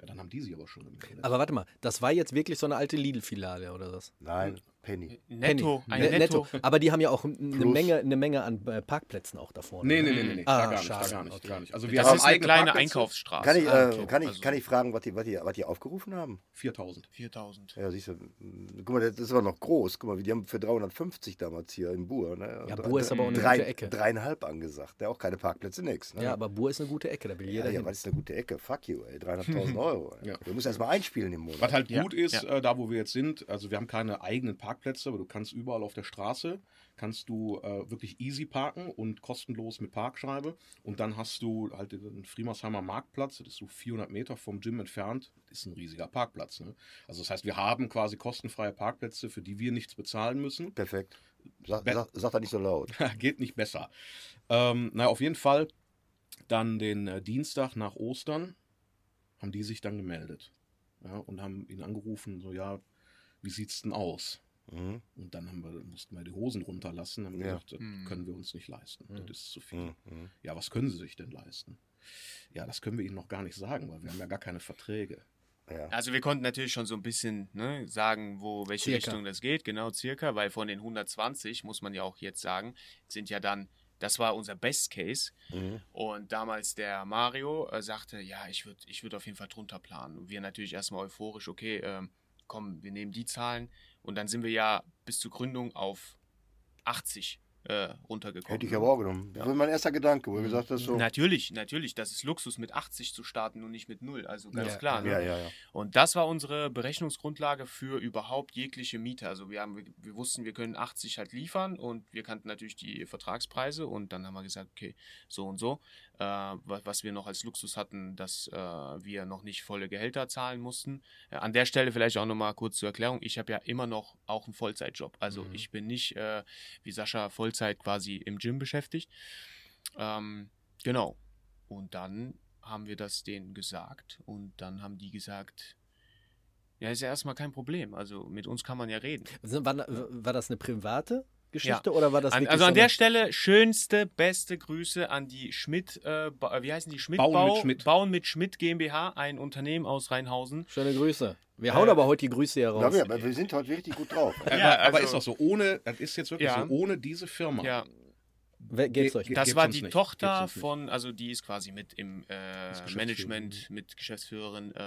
Ja, dann haben die sich aber schon gemeldet. Aber warte mal, das war jetzt wirklich so eine alte Lidl-Filiale oder was? Nein, Penny. Netto, ein Ne- Netto. Aber die haben ja auch eine. Menge, eine Menge an äh, Parkplätzen auch da vorne. Nee, nee, nee, nee, nee. Ah, gar nicht, gar nicht, okay. gar nicht. Also wir Das haben ist eine kleine Parkplätze. Einkaufsstraße. Kann ich, Ah, äh, okay. kann, ich, Also- kann ich fragen, was die, was, die, was die aufgerufen haben? 4000. 4000. Ja, siehst du, mm, guck mal, das ist aber noch groß. Guck mal, die haben für 350 damals hier in Buhr. Ne? Ja, Drei- Buhr ist aber auch eine drei, gute Ecke. Dreieinhalb angesagt. Ja, auch keine Parkplätze, nix. Ne? Ja, aber Buhr ist eine gute Ecke, da will ja, jeder ja, hin. was ist eine gute Ecke? Fuck you, ey. 300.000 Euro. Ey. Ja. Du musst erst mal einspielen im Monat. Was halt Ja, gut ist, ja. äh, da wo wir jetzt sind, also wir haben keine eigenen Parkplätze, aber du kannst überall auf der Straße, kannst du äh, wirklich easy parken und kostenlos mit Parkscheibe. Und dann hast du halt den Friemersheimer Marktplatz, das ist so 400 Meter vom Gym entfernt, das ist ein riesiger Parkplatz. Ne? Also das heißt, wir haben quasi kostenfreie Parkplätze, für die wir nichts bezahlen müssen. Perfekt. Sag, Be- sag, sag das nicht so laut. Geht nicht besser. Ähm, na, auf jeden Fall dann den äh, Dienstag nach Ostern haben die sich dann gemeldet. Ja, und haben ihn angerufen, so, ja, wie sieht's denn aus? Mhm. Und dann haben wir, mussten wir die Hosen runterlassen, haben Ja. gesagt, das Mhm. können wir uns nicht leisten. Das ist zu viel. Mhm. Mhm. Ja, was können sie sich denn leisten? Ja, das können wir ihnen noch gar nicht sagen, weil wir haben ja gar keine Verträge. Ja. Also wir konnten natürlich schon so ein bisschen ne, sagen, wo welche Circa. Richtung das geht, genau circa, weil von den 120 muss man ja auch jetzt sagen, sind ja dann, das war unser Best Case. Mhm. Und damals der Mario äh, sagte, ja, ich würde ich würd auf jeden Fall drunter planen. Und wir natürlich erstmal euphorisch, okay, ähm, komm, wir nehmen die Zahlen. Und dann sind wir ja bis zur Gründung auf 80 äh, runtergekommen. Hätte ich aber auch genommen. Das war mein erster Gedanke, wo Mhm. ich gesagt habe, so. Natürlich, natürlich, das ist Luxus mit 80 zu starten und nicht mit 0, also ganz Ja, klar. Ne? Ja, ja, ja. Und das war unsere Berechnungsgrundlage für überhaupt jegliche Miete. Also wir, haben, wir, wir wussten, wir können 80 halt liefern und wir kannten natürlich die Vertragspreise und dann haben wir gesagt, okay, so und so. Äh, wa- was wir noch als Luxus hatten, dass äh, wir noch nicht volle Gehälter zahlen mussten. Äh, an der Stelle vielleicht auch nochmal kurz zur Erklärung. Ich habe ja immer noch auch einen Vollzeitjob. Also Mhm. ich bin nicht äh, wie Sascha Vollzeit quasi im Gym beschäftigt. Ähm, genau. Und dann haben wir das denen gesagt und dann haben die gesagt, ja, ist ja erstmal kein Problem. Also mit uns kann man ja reden. Sind- War, war das eine private Geschichte oder war das An, also so an der Stelle schönste, beste Grüße an die Schmidt, äh, ba- wie heißen die? Schmidt Bauen Bau- mit Schmidt. Bauen mit Schmidt GmbH, ein Unternehmen aus Rheinhausen. Schöne Grüße. Wir hauen Äh, aber heute die Grüße hier Ja, raus. wir, aber wir sind heute richtig gut drauf. aber, Ja, aber also- ist doch so, ohne, das ist jetzt wirklich Ja. so, ohne diese Firma. Ja, Wer- Geht's Ge- euch? das gibt's war die nicht. Tochter von, also die ist quasi mit im äh. Management, mit Geschäftsführerin, äh,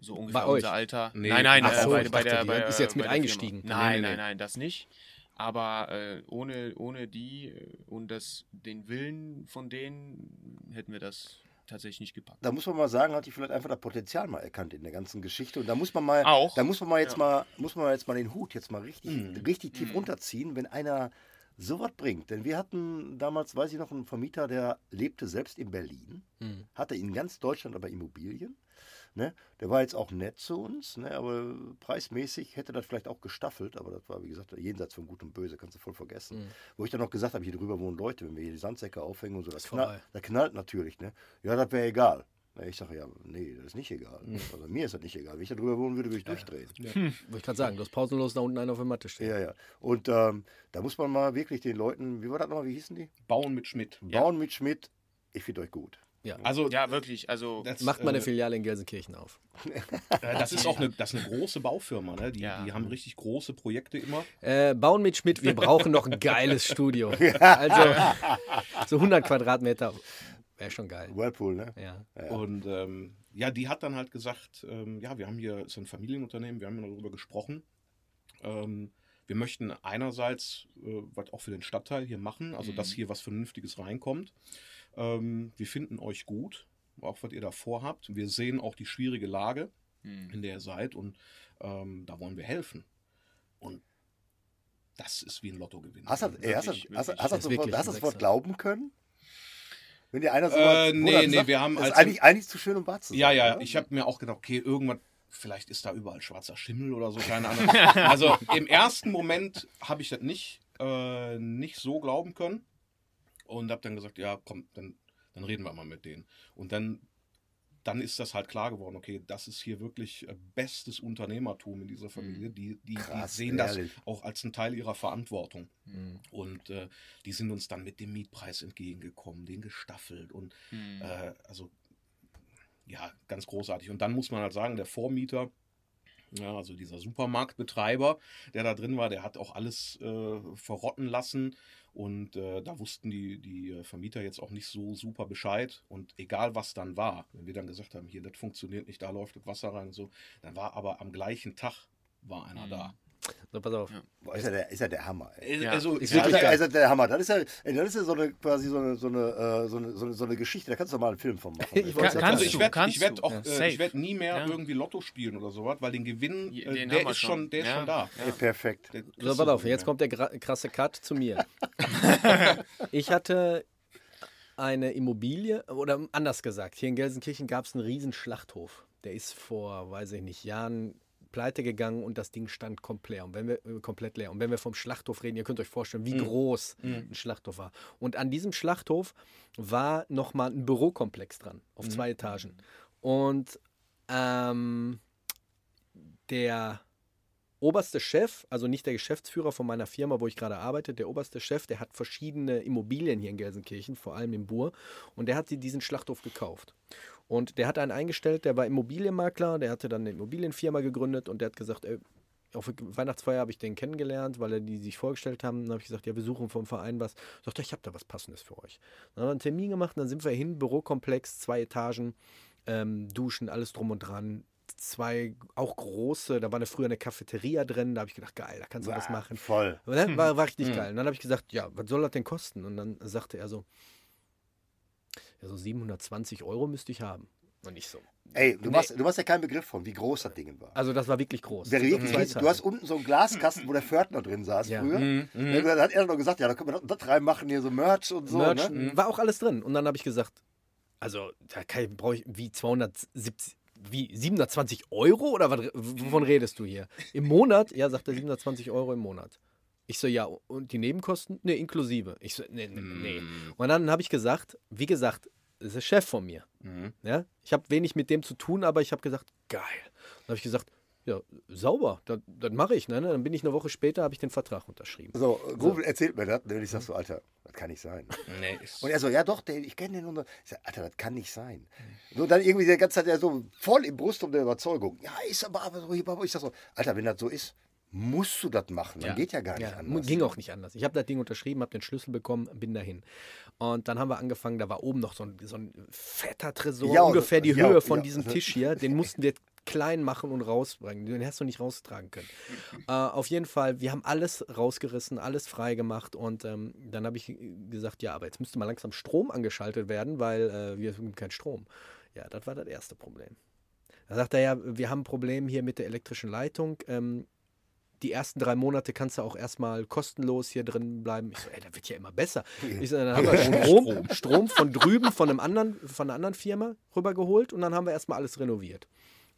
so ungefähr Bei euch? unser Alter. Nee. Nein, nein, Ach äh, so, bei, ich bei dachte, der, bei, ist jetzt mit bei eingestiegen. Nein, Nee, nee, nein, nee. nein, das nicht. Aber äh, ohne, ohne die äh, und das, den Willen von denen hätten wir das tatsächlich nicht gepackt. Da muss man mal sagen, hat die vielleicht einfach das Potenzial mal erkannt in der ganzen Geschichte. Und da muss man mal, Auch. da muss man mal jetzt Ja. mal, muss man jetzt mal den Hut jetzt mal richtig, Mhm. richtig tief Mhm. runterziehen, wenn einer sowas bringt. Denn wir hatten damals, weiß ich noch, einen Vermieter, der lebte selbst in Berlin, Hm. hatte in ganz Deutschland aber Immobilien. Ne? Der war jetzt auch nett zu uns, ne? aber preismäßig hätte das vielleicht auch gestaffelt, aber das war, wie gesagt, jenseits von Gut und Böse, kannst du voll vergessen. Mhm. Wo ich dann noch gesagt habe, hier drüber wohnen Leute, wenn wir hier die Sandsäcke aufhängen und so, das, vorbei. knallt, das knallt natürlich. Ne? Ja, das wäre egal. Ich sage, ja, nee, das ist nicht egal. Also mir ist das nicht egal. Wenn ich da drüber wohnen würde, würde ich durchdrehen. Wollte ich gerade sagen, du hast pausenlos da unten einen auf der Matte stehen. Ja, ja. Und ähm, da muss man mal wirklich den Leuten, wie war das nochmal, wie hießen die? Bauen mit Schmidt. Bauen mit Schmidt. Ich finde euch gut. Ja. Also Ja, wirklich. Also das, Macht mal eine äh, Filiale in Gelsenkirchen auf. das ist auch eine, das ist eine große Baufirma. Ne? Die, Ja. die haben richtig große Projekte immer. Äh, bauen mit Schmidt, wir brauchen noch ein geiles Studio. Also so 100 Quadratmeter wäre schon geil. Whirlpool, ne? Ja. Ja. Und ähm, ja, die hat dann halt gesagt, ähm, ja, wir haben hier, ist ein Familienunternehmen, wir haben darüber gesprochen. Ähm, wir möchten einerseits äh, was auch für den Stadtteil hier machen, also dass Mhm. hier was Vernünftiges reinkommt. Ähm, wir finden euch gut, auch was ihr da vorhabt. Wir sehen auch die schwierige Lage, hm. in der ihr seid und ähm, da wollen wir helfen. Und das ist wie ein Lottogewinn. Hast du Das Sechser. glauben können? Wenn dir einer so Äh, nee, oder nee, sagt, wir haben das ist als- eigentlich, eigentlich zu schön, um wahr zu sein. Ja, ja, oder? ich habe mir auch gedacht, okay, irgendwann, vielleicht ist da überall schwarzer Schimmel oder so, keine Ahnung. also im ersten Moment habe ich das nicht, äh, nicht so glauben können und habe dann gesagt, ja, komm, dann, dann reden wir mal mit denen. Und dann, dann ist das halt klar geworden, okay, das ist hier wirklich äh, bestes Unternehmertum in dieser Familie. Die, die, die Krass, sehen das ehrlich. auch als einen Teil ihrer Verantwortung. Mhm. Und äh, die sind uns dann mit dem Mietpreis entgegengekommen, den gestaffelt und Hm. äh, also ja, ganz großartig. Und dann muss man halt sagen, der Vormieter, Ja, also dieser Supermarktbetreiber, der da drin war, der hat auch alles äh, verrotten lassen. Und äh, da wussten die, die äh, Vermieter jetzt auch nicht so super Bescheid. Und egal was dann war, wenn wir dann gesagt haben, hier, das funktioniert nicht, da läuft das Wasser rein und so, dann war aber am gleichen Tag war einer da. So, pass auf. Boah, ist, ja der, ist ja der Hammer. Ey. Äh, Also, ist ja, wirklich geil. also der Hammer. Das ist ja, ey, das ist ja so eine quasi so eine, so eine, äh, so eine, so eine, so eine Geschichte. Da kannst du doch mal einen Film von machen. Ich Kann- sagen, also kannst ich werde kannst ich werd auch, Ja, äh, ich werd nie mehr Ja. irgendwie Lotto spielen oder sowas, weil den Gewinn, Den äh, haben der ist schon. der ist Ja. schon da. Ey, perfekt. So, pass auf, jetzt kommt der krasse Cut zu mir. ich hatte eine Immobilie, oder anders gesagt, hier in Gelsenkirchen gab es einen riesen Schlachthof. Der ist vor, weiß ich nicht, Jahren pleite gegangen und das Ding stand komplett, und wenn wir, äh, komplett leer. Und wenn wir vom Schlachthof reden, ihr könnt euch vorstellen, wie groß ein Schlachthof war. Und an diesem Schlachthof war nochmal ein Bürokomplex dran, auf zwei Etagen. Und ähm, der oberste Chef, also nicht der Geschäftsführer von meiner Firma, wo ich gerade arbeite, der oberste Chef, der hat verschiedene Immobilien hier in Gelsenkirchen, vor allem im Bur, und der hat diesen Schlachthof gekauft. Und der hat einen eingestellt, der war Immobilienmakler, der hatte dann eine Immobilienfirma gegründet und der hat gesagt, ey, auf Weihnachtsfeier habe ich den kennengelernt, weil er die sich vorgestellt haben. Dann habe ich gesagt, ja, wir suchen vom Verein was. Sagt er, ich habe da was Passendes für euch. Dann haben wir einen Termin gemacht, dann sind wir hin, Bürokomplex, zwei Etagen, ähm, Duschen, alles drum und dran. Zwei auch große, da war eine, früher eine Cafeteria drin, da habe ich gedacht, geil, da kannst du was Ah, machen. Voll. War, war richtig geil. Und dann habe ich gesagt, ja, was soll das denn kosten? Und dann sagte er so, ja, so 720 Euro müsste ich haben. Und ich so, Ey, du, Nee. machst, du hast ja keinen Begriff von, wie groß das Ding war. also das war wirklich groß. Wäre wirklich, zwei du hast unten so einen Glaskasten, wo der Pförtner drin saß Ja. früher. Mhm, Ja, Dann hat er noch gesagt, ja, da können wir das, das reinmachen, hier so Merch und so. Merch, Ne? war auch alles drin. Und dann habe ich gesagt, also da brauche ich wie 270, wie 720 Euro oder was, wovon redest du hier? Im Monat? Ja, sagt er 720 Euro im Monat. Ich so, ja, und die Nebenkosten? Ne, inklusive. Ich so, nee, nee, nee. Und dann habe ich gesagt, wie gesagt, das ist der Chef von mir. Mhm. Ja? Ich habe wenig mit dem zu tun, aber ich habe gesagt, geil. Dann habe ich gesagt, ja, sauber, das, das mache ich. Ne? Dann bin ich eine Woche später, habe ich den Vertrag unterschrieben. So, Grubel erzählt mir das. Und ich sag so, Alter, das kann nicht sein. Nee, Und er so, ja doch, der, ich kenne den. Und so. ich sag, Alter, das kann nicht sein. So, dann irgendwie die ganze Zeit ja so voll im Brust um der Überzeugung. Ja, ist aber, aber so. Ich sag so, Alter, wenn das so ist, musst du das machen. Dann geht ja gar nicht Ja, anders. ging auch nicht anders. Ich habe das Ding unterschrieben, habe den Schlüssel bekommen, bin dahin. Und dann haben wir angefangen, da war oben noch so ein, so ein fetter Tresor, Ja, ungefähr die ja, Höhe von ja. diesem Tisch hier. Den mussten wir klein machen und rausbringen. Den hast du nicht raustragen können. äh, auf jeden Fall, wir haben alles rausgerissen, alles frei gemacht und ähm, dann habe ich gesagt, ja, aber jetzt müsste mal langsam Strom angeschaltet werden, weil äh, wir haben keinen Strom. Ja, das war das erste Problem. Da sagt er ja, wir haben ein Problem hier mit der elektrischen Leitung. Ähm, die ersten drei Monate kannst du auch erstmal kostenlos hier drin bleiben. Ich so, ey, das wird ja immer besser. Ich so, dann haben wir Strom, Strom von drüben von einem anderen, von einer anderen Firma rübergeholt und dann haben wir erstmal alles renoviert.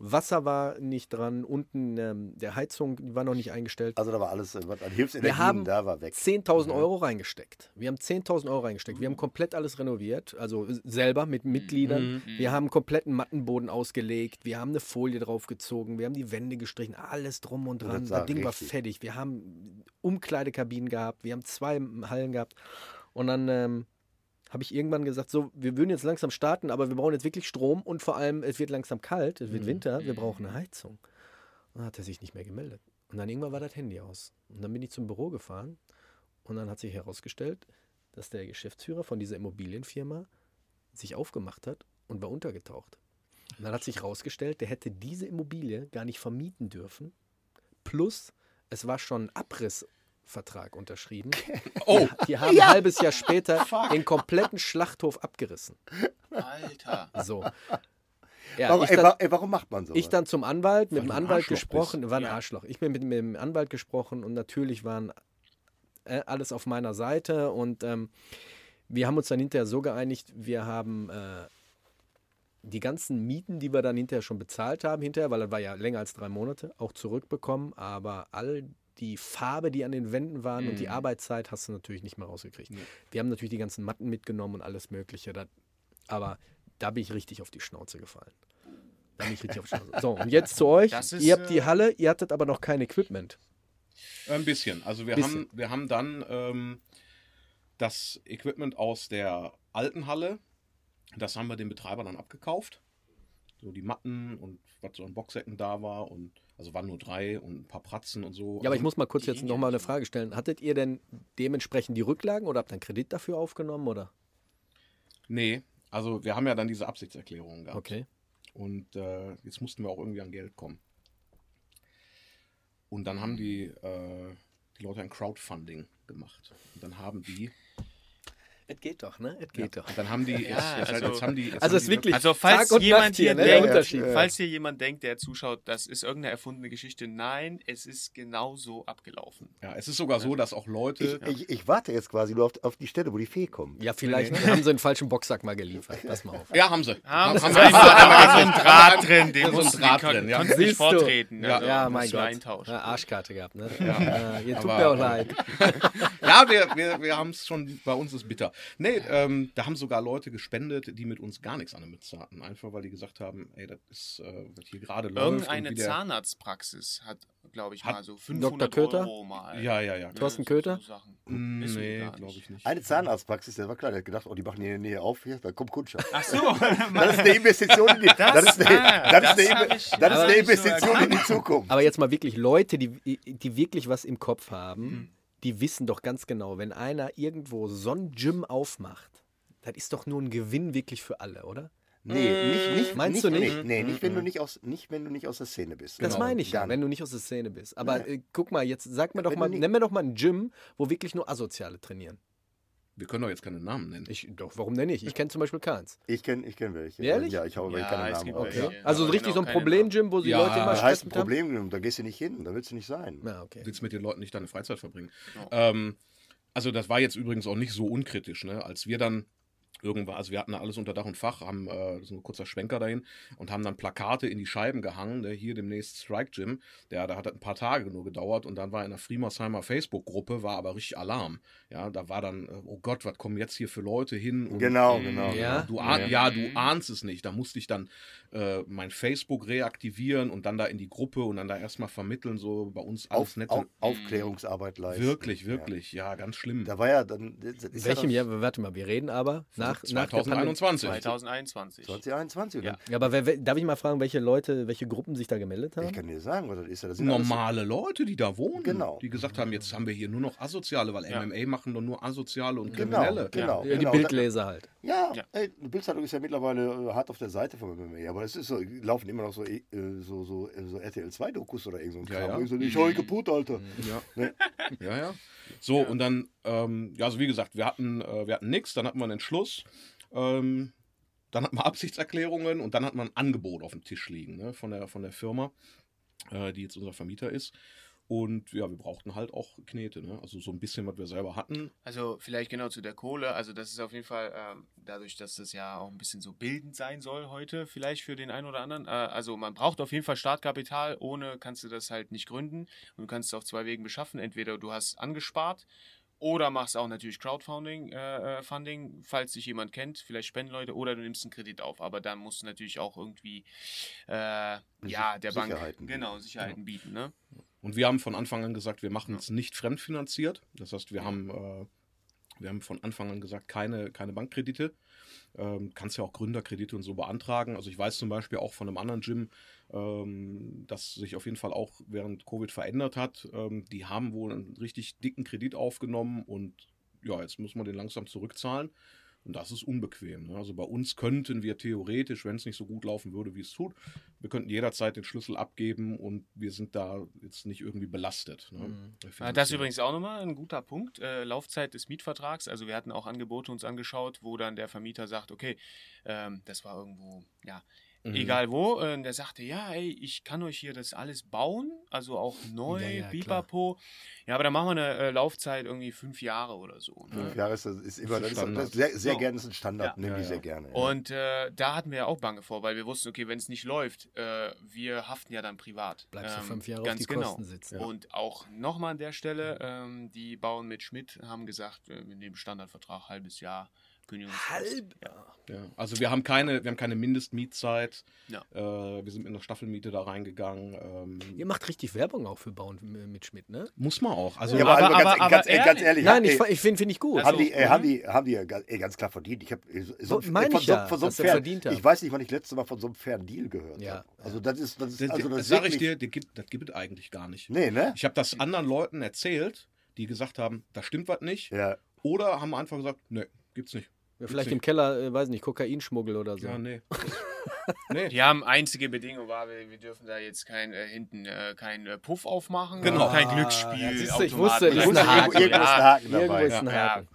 Wasser war nicht dran, unten ähm, der Heizung die war noch nicht eingestellt. Also da war alles, äh, was an Wir Hilfsenergien haben da war weg. 10.000 Euro reingesteckt. Wir haben 10.000 Euro reingesteckt. Wir haben komplett alles renoviert, also selber mit Mitgliedern. Wir haben einen kompletten Mattenboden ausgelegt. Wir haben eine Folie draufgezogen. Wir haben die Wände gestrichen. Alles drum und dran. das Das Ding war richtig- fertig. Wir haben Umkleidekabinen gehabt. Wir haben zwei Hallen gehabt. Und dann ähm, habe ich irgendwann gesagt, so, wir würden jetzt langsam starten, aber wir brauchen jetzt wirklich Strom und vor allem, es wird langsam kalt, es wird Winter, wir brauchen eine Heizung. Und dann hat er sich nicht mehr gemeldet. Und dann irgendwann war das Handy aus. Und dann bin ich zum Büro gefahren und dann hat sich herausgestellt, dass der Geschäftsführer von dieser Immobilienfirma sich aufgemacht hat und war untergetaucht. Und dann hat sich herausgestellt, der hätte diese Immobilie gar nicht vermieten dürfen. Plus, es war schon ein Abrissvertrag unterschrieben. oh, Die haben ein halbes Jahr später den kompletten Schlachthof abgerissen. Alter. So. Ja, Warum, ich ey, dann, ey, warum macht man so? ich dann zum Anwalt, mit dem Anwalt Arschloch gesprochen, war ein Ja. Arschloch. Ich bin mit, mit dem Anwalt gesprochen und natürlich waren äh, alles auf meiner Seite und ähm, wir haben uns dann hinterher so geeinigt, wir haben äh, die ganzen Mieten, die wir dann hinterher schon bezahlt haben, hinterher, weil das war ja länger als drei Monate, auch zurückbekommen, aber all die Farbe, die an den Wänden waren und die Arbeitszeit hast du natürlich nicht mehr rausgekriegt. Wir haben natürlich die ganzen Matten mitgenommen und alles Mögliche, das, aber da bin ich richtig auf die Schnauze gefallen. Da bin ich richtig auf die Schnauze. So, und jetzt zu euch. Ist, ihr habt die äh, Halle, ihr hattet aber noch kein Equipment. Ein bisschen. Also wir, Bisschen. Haben, wir haben dann ähm, das Equipment aus der alten Halle, das haben wir dem Betreiber dann abgekauft. so die Matten und was so an Boxsäcken da war und also waren nur drei und ein paar Pratzen und so. Ja, aber also, ich muss mal kurz jetzt gehen noch ja mal eine. Frage stellen. Hattet ihr denn dementsprechend die Rücklagen oder habt ihr einen Kredit dafür aufgenommen oder? Nee, also wir haben ja dann diese Absichtserklärung gehabt. Okay. Und äh, jetzt mussten wir auch irgendwie an Geld kommen. Und dann haben die, äh, die Leute ein Crowdfunding gemacht. Und dann haben die. Es geht doch, ne? Es geht doch. Und dann haben die. Ja, jetzt, also- jetzt haben die jetzt Also haben es ist die wirklich Also falls Tag und jemand Nacht hier, ne, der denkt, Unterschied. falls hier jemand denkt, der zuschaut, das ist irgendeine erfundene Geschichte, nein, es ist genau so abgelaufen. Ja, es ist sogar so, dass auch Leute. Ich, ich, ich warte jetzt quasi nur auf, auf die Stelle, wo die Fee kommt. Ja, vielleicht haben sie einen falschen Boxsack mal geliefert. Pass mal auf. ja, haben sie. Haben haben Sie da war so ein Draht drin, den ist so Draht drin, ja. nicht vortreten. Ja. also Ja, mein Gott. Ja, Arschkarte gehabt, ne? Ja. ihr tut Aber- mir auch leid. Ja, wir, wir, wir haben es schon, bei uns ist bitter. Nee, ähm, da haben sogar Leute gespendet, die mit uns gar nichts an der Mütze hatten. Einfach weil die gesagt haben, ey, das ist, äh, was hier gerade läuft. Irgendeine der- Zahnarztpraxis hat, glaube ich, Hat mal so 500 Köter? Euro mal. Ja, ja, ja. Ne, Thorsten Köter? So Sachen. Mm, Nee, glaube ich nicht. Eine Zahnarztpraxis, der war klar, der hat gedacht, oh, die machen hier in der Nähe auf, hier, da kommt Kundschaft. Ach so, Das ist eine Investition in die, das, ist eine, ah, das ist das eine, ich- das das ist eine so Investition in die. Zukunft. Aber jetzt mal wirklich Leute, die, die wirklich was im Kopf haben, Mhm. Die wissen doch ganz genau, wenn einer irgendwo so ein Gym aufmacht, das ist doch nur ein Gewinn wirklich für alle, oder? Nee, nicht, nicht, Meinst nicht, du nicht? Nee, nee nicht, wenn du nicht, aus, nicht, wenn du nicht aus der Szene bist. Das Genau. meine ich ja, Dann. wenn du nicht aus der Szene bist. Aber äh, guck mal, jetzt sag mir doch Wenn mal, nicht- nenn mir doch mal ein Gym, wo wirklich nur Asoziale trainieren. Wir können doch jetzt keine Namen nennen. Ich, doch, warum denn nicht? Ich kenne zum Beispiel keins. Ich kenne ich kenn welche. Ehrlich? Ja, ich habe aber Ja, keine Namen. Okay. Also aber richtig genau so ein Problem-Gym, wo die Ja, Leute immer Das heißt ein mit haben? Problem, da gehst du nicht hin, da willst du nicht sein. Ja, okay. Du willst mit den Leuten nicht deine Freizeit verbringen. Ja. Ähm, also das war jetzt übrigens auch nicht so unkritisch, ne? Als wir dann irgendwann, also wir hatten da alles unter Dach und Fach, haben äh, so ein kurzer Schwenker dahin und haben dann Plakate in die Scheiben gehangen, ne? hier demnächst Strike Gym, der, der hat ein paar Tage nur gedauert und dann war in der Friemersheimer Facebook-Gruppe, war aber richtig Alarm. Ja, da war dann, äh, oh Gott, was kommen jetzt hier für Leute hin? Und, Genau, Mhm. genau. Ja. Du ahn, Ja. ja, du ahnst es nicht. Da musste ich dann äh, mein Facebook reaktivieren und dann da in die Gruppe und dann da erstmal vermitteln, so bei uns alles Auf, nett. auf, Aufklärungsarbeit leisten. Wirklich, wirklich, ja, ganz schlimm. Ja. Da war ja dann. ja welchem Jahr, warte mal, wir reden aber nach, nach der Pandemie. 2021. 2021. 2021. Ja. Ja. Ja, aber wer, wer, darf ich mal fragen, welche Leute, welche Gruppen sich da gemeldet haben? Ich kann dir sagen, was das ist. ja. Das sind alles- Normale Leute, die da wohnen, Genau. die gesagt haben, jetzt haben wir hier nur noch Asoziale, weil Ja. MMA machen doch nur Asoziale und Genau, Kriminelle. genau. Ja, die genau. Bildleser halt. Ja, Ja. Ey, die Bildzeitung ist ja mittlerweile äh, hart auf der Seite von MMA, aber es ist so, laufen immer noch so, äh, so, so, äh, so RTL 2 Dokus oder irgend so ein Ja, Kram. ja. Irgend so, ich ihn kaputt, Alter. Ja. Ne? ja, ja. So, und dann, ähm, ja, also wie gesagt, wir hatten, äh, wir hatten nichts, dann hatten wir einen Entschluss, ähm, dann hatten wir Absichtserklärungen und dann hat man ein Angebot auf dem Tisch liegen ne, von, der, von der Firma, äh, die jetzt unser Vermieter ist. Und ja, wir brauchten halt auch Knete, ne? also so ein bisschen, was wir selber hatten. Also vielleicht genau zu der Kohle. Also das ist auf jeden Fall ähm, dadurch, dass das ja auch ein bisschen so bildend sein soll heute, vielleicht für den einen oder anderen. Äh, also man braucht auf jeden Fall Startkapital. Ohne kannst du das halt nicht gründen. Und du kannst es auf zwei Wegen beschaffen. Entweder du hast angespart oder machst auch natürlich Crowdfunding, äh, äh, Funding, falls dich jemand kennt, vielleicht spenden Leute oder du nimmst einen Kredit auf. Aber dann musst du natürlich auch irgendwie äh, ja der Bank Sicherheiten bieten. genau Sicherheiten bieten. Ne? Und wir haben von Anfang an gesagt, wir machen es nicht fremdfinanziert. Das heißt, wir haben, äh, wir haben von Anfang an gesagt, keine, keine Bankkredite. Ähm, kannst ja auch Gründerkredite und so beantragen. Also ich weiß zum Beispiel auch von einem anderen Gym, ähm, das sich auf jeden Fall auch während Covid verändert hat. Ähm, die haben wohl einen richtig dicken Kredit aufgenommen und ja, jetzt muss man den langsam zurückzahlen. Und das ist unbequem. Ne? Also bei uns könnten wir theoretisch, wenn es nicht so gut laufen würde, wie es tut, wir könnten jederzeit den Schlüssel abgeben und wir sind da jetzt nicht irgendwie belastet. Ne? Mhm. Ah, Das ist übrigens auch nochmal ein guter Punkt. Äh, Laufzeit des Mietvertrags. Also wir hatten auch Angebote uns angeschaut, wo dann der Vermieter sagt, okay, ähm, das war irgendwo, ja, Mhm. egal wo. Äh, der sagte, ja, ey, ich kann euch hier das alles bauen, also auch neu, Ja, ja, Bipapo. Ja, aber dann machen wir eine äh, Laufzeit irgendwie fünf Jahre oder so. Ne? Fünf Jahre ist, das ist immer, das ist, Standard. das ist sehr, sehr So. gerne ist ein Standard, Ja. nehmen die Ja, sehr gerne. ja. Und äh, da hatten wir ja auch Bange vor, weil wir wussten, okay, wenn es nicht läuft, äh, wir haften ja dann privat. Bleibst du Ähm, fünf Jahre auf ganz die genau. Kosten sitzen. Und auch nochmal an der Stelle, ähm, die bauen mit Schmidt, haben gesagt, äh, wir nehmen Standardvertrag, halbes Jahr. Halb? Ja. Ja, also wir haben keine, wir haben keine Mindestmietzeit. Ja. Äh, wir sind mit einer Staffelmiete da reingegangen. Ähm, Ihr macht richtig Werbung auch für Bauen mit Schmidt, ne? muss man auch. Also Ja, aber, Aber- aber, ganz, aber- ganz, ganz, ehrlich. Nein, ich, ich finde find ich gut. haben, Also, die, äh, mhm. haben, die, haben die ja ganz, ganz klar verdient. Ich, hab, so, So, meine ich von, so, ja, von so einem haben. Ich weiß nicht, wann ich letztes Mal von so einem fairen Deal gehört Ja, habe. Also das ist, das ist, das, also das das sage ich dir, die gibt, das gibt es eigentlich gar nicht. Nee, ne? Ich habe das anderen Leuten erzählt, die gesagt haben, da stimmt was nicht. Ja. Oder haben einfach gesagt, nee, gibt's nicht. Ja, vielleicht im Keller, äh, weiß nicht, Kokainschmuggel oder so. Ja, nee. nee. Die haben einzige Bedingung, war, wir, wir dürfen da jetzt kein äh, hinten äh, kein äh, Puff aufmachen, Genau. kein Ah, Glücksspiel. ja, siehst du, ich wusste, Ich ist wusste, ein Haken. irgendwo, ist ein Haken Irgendwo dabei. ist ein Ja. Haken.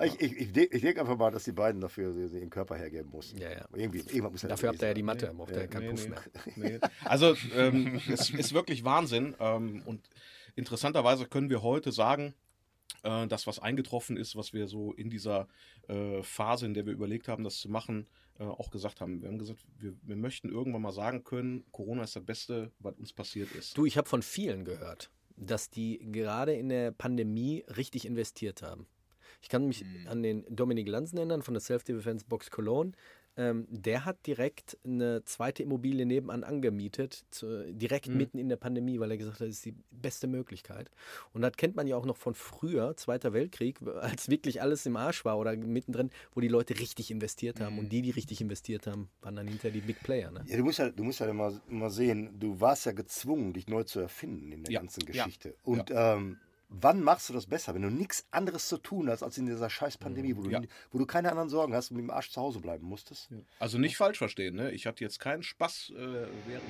Ich, ich, ich, denk- ich denke einfach mal, dass die beiden dafür ihren Körper hergeben mussten. Ja, ja. Irgendwie, irgendwann muss ja Dafür habt ihr ja die Matte, braucht ihr ja keinen Nee, Puff nee, mehr. nee. Also ähm, es ist wirklich Wahnsinn. Ähm, und interessanterweise können wir heute sagen, äh, dass was eingetroffen ist, was wir so in dieser äh, Phase, in der wir überlegt haben, das zu machen, äh, auch gesagt haben. Wir haben gesagt, wir, wir möchten irgendwann mal sagen können, Corona ist das Beste, was uns passiert ist. Du, ich habe von vielen gehört, dass die gerade in der Pandemie richtig investiert haben. Ich kann mich Mhm. an den Dominik Lanzen erinnern von der Self-Defense Box Cologne. Ähm, der hat direkt eine zweite Immobilie nebenan angemietet, zu, direkt Mhm. mitten in der Pandemie, weil er gesagt hat, das ist die beste Möglichkeit. Und das kennt man ja auch noch von früher, Zweiter Weltkrieg, als wirklich alles im Arsch war oder mittendrin, wo die Leute richtig investiert haben. Mhm. Und die, die richtig investiert haben, waren dann hinter die Big Player. Ne? Ja, du musst ja, du musst ja immer, immer sehen, du warst ja gezwungen, dich neu zu erfinden in der Ja, ganzen ja, Geschichte. Und ähm, wann machst du das besser, wenn du nichts anderes zu tun hast, als in dieser scheiß Pandemie, wo du, Ja. wo du keine anderen Sorgen hast und mit dem Arsch zu Hause bleiben musstest? Also nicht falsch verstehen, ne? Ich hatte jetzt keinen Spaß äh, während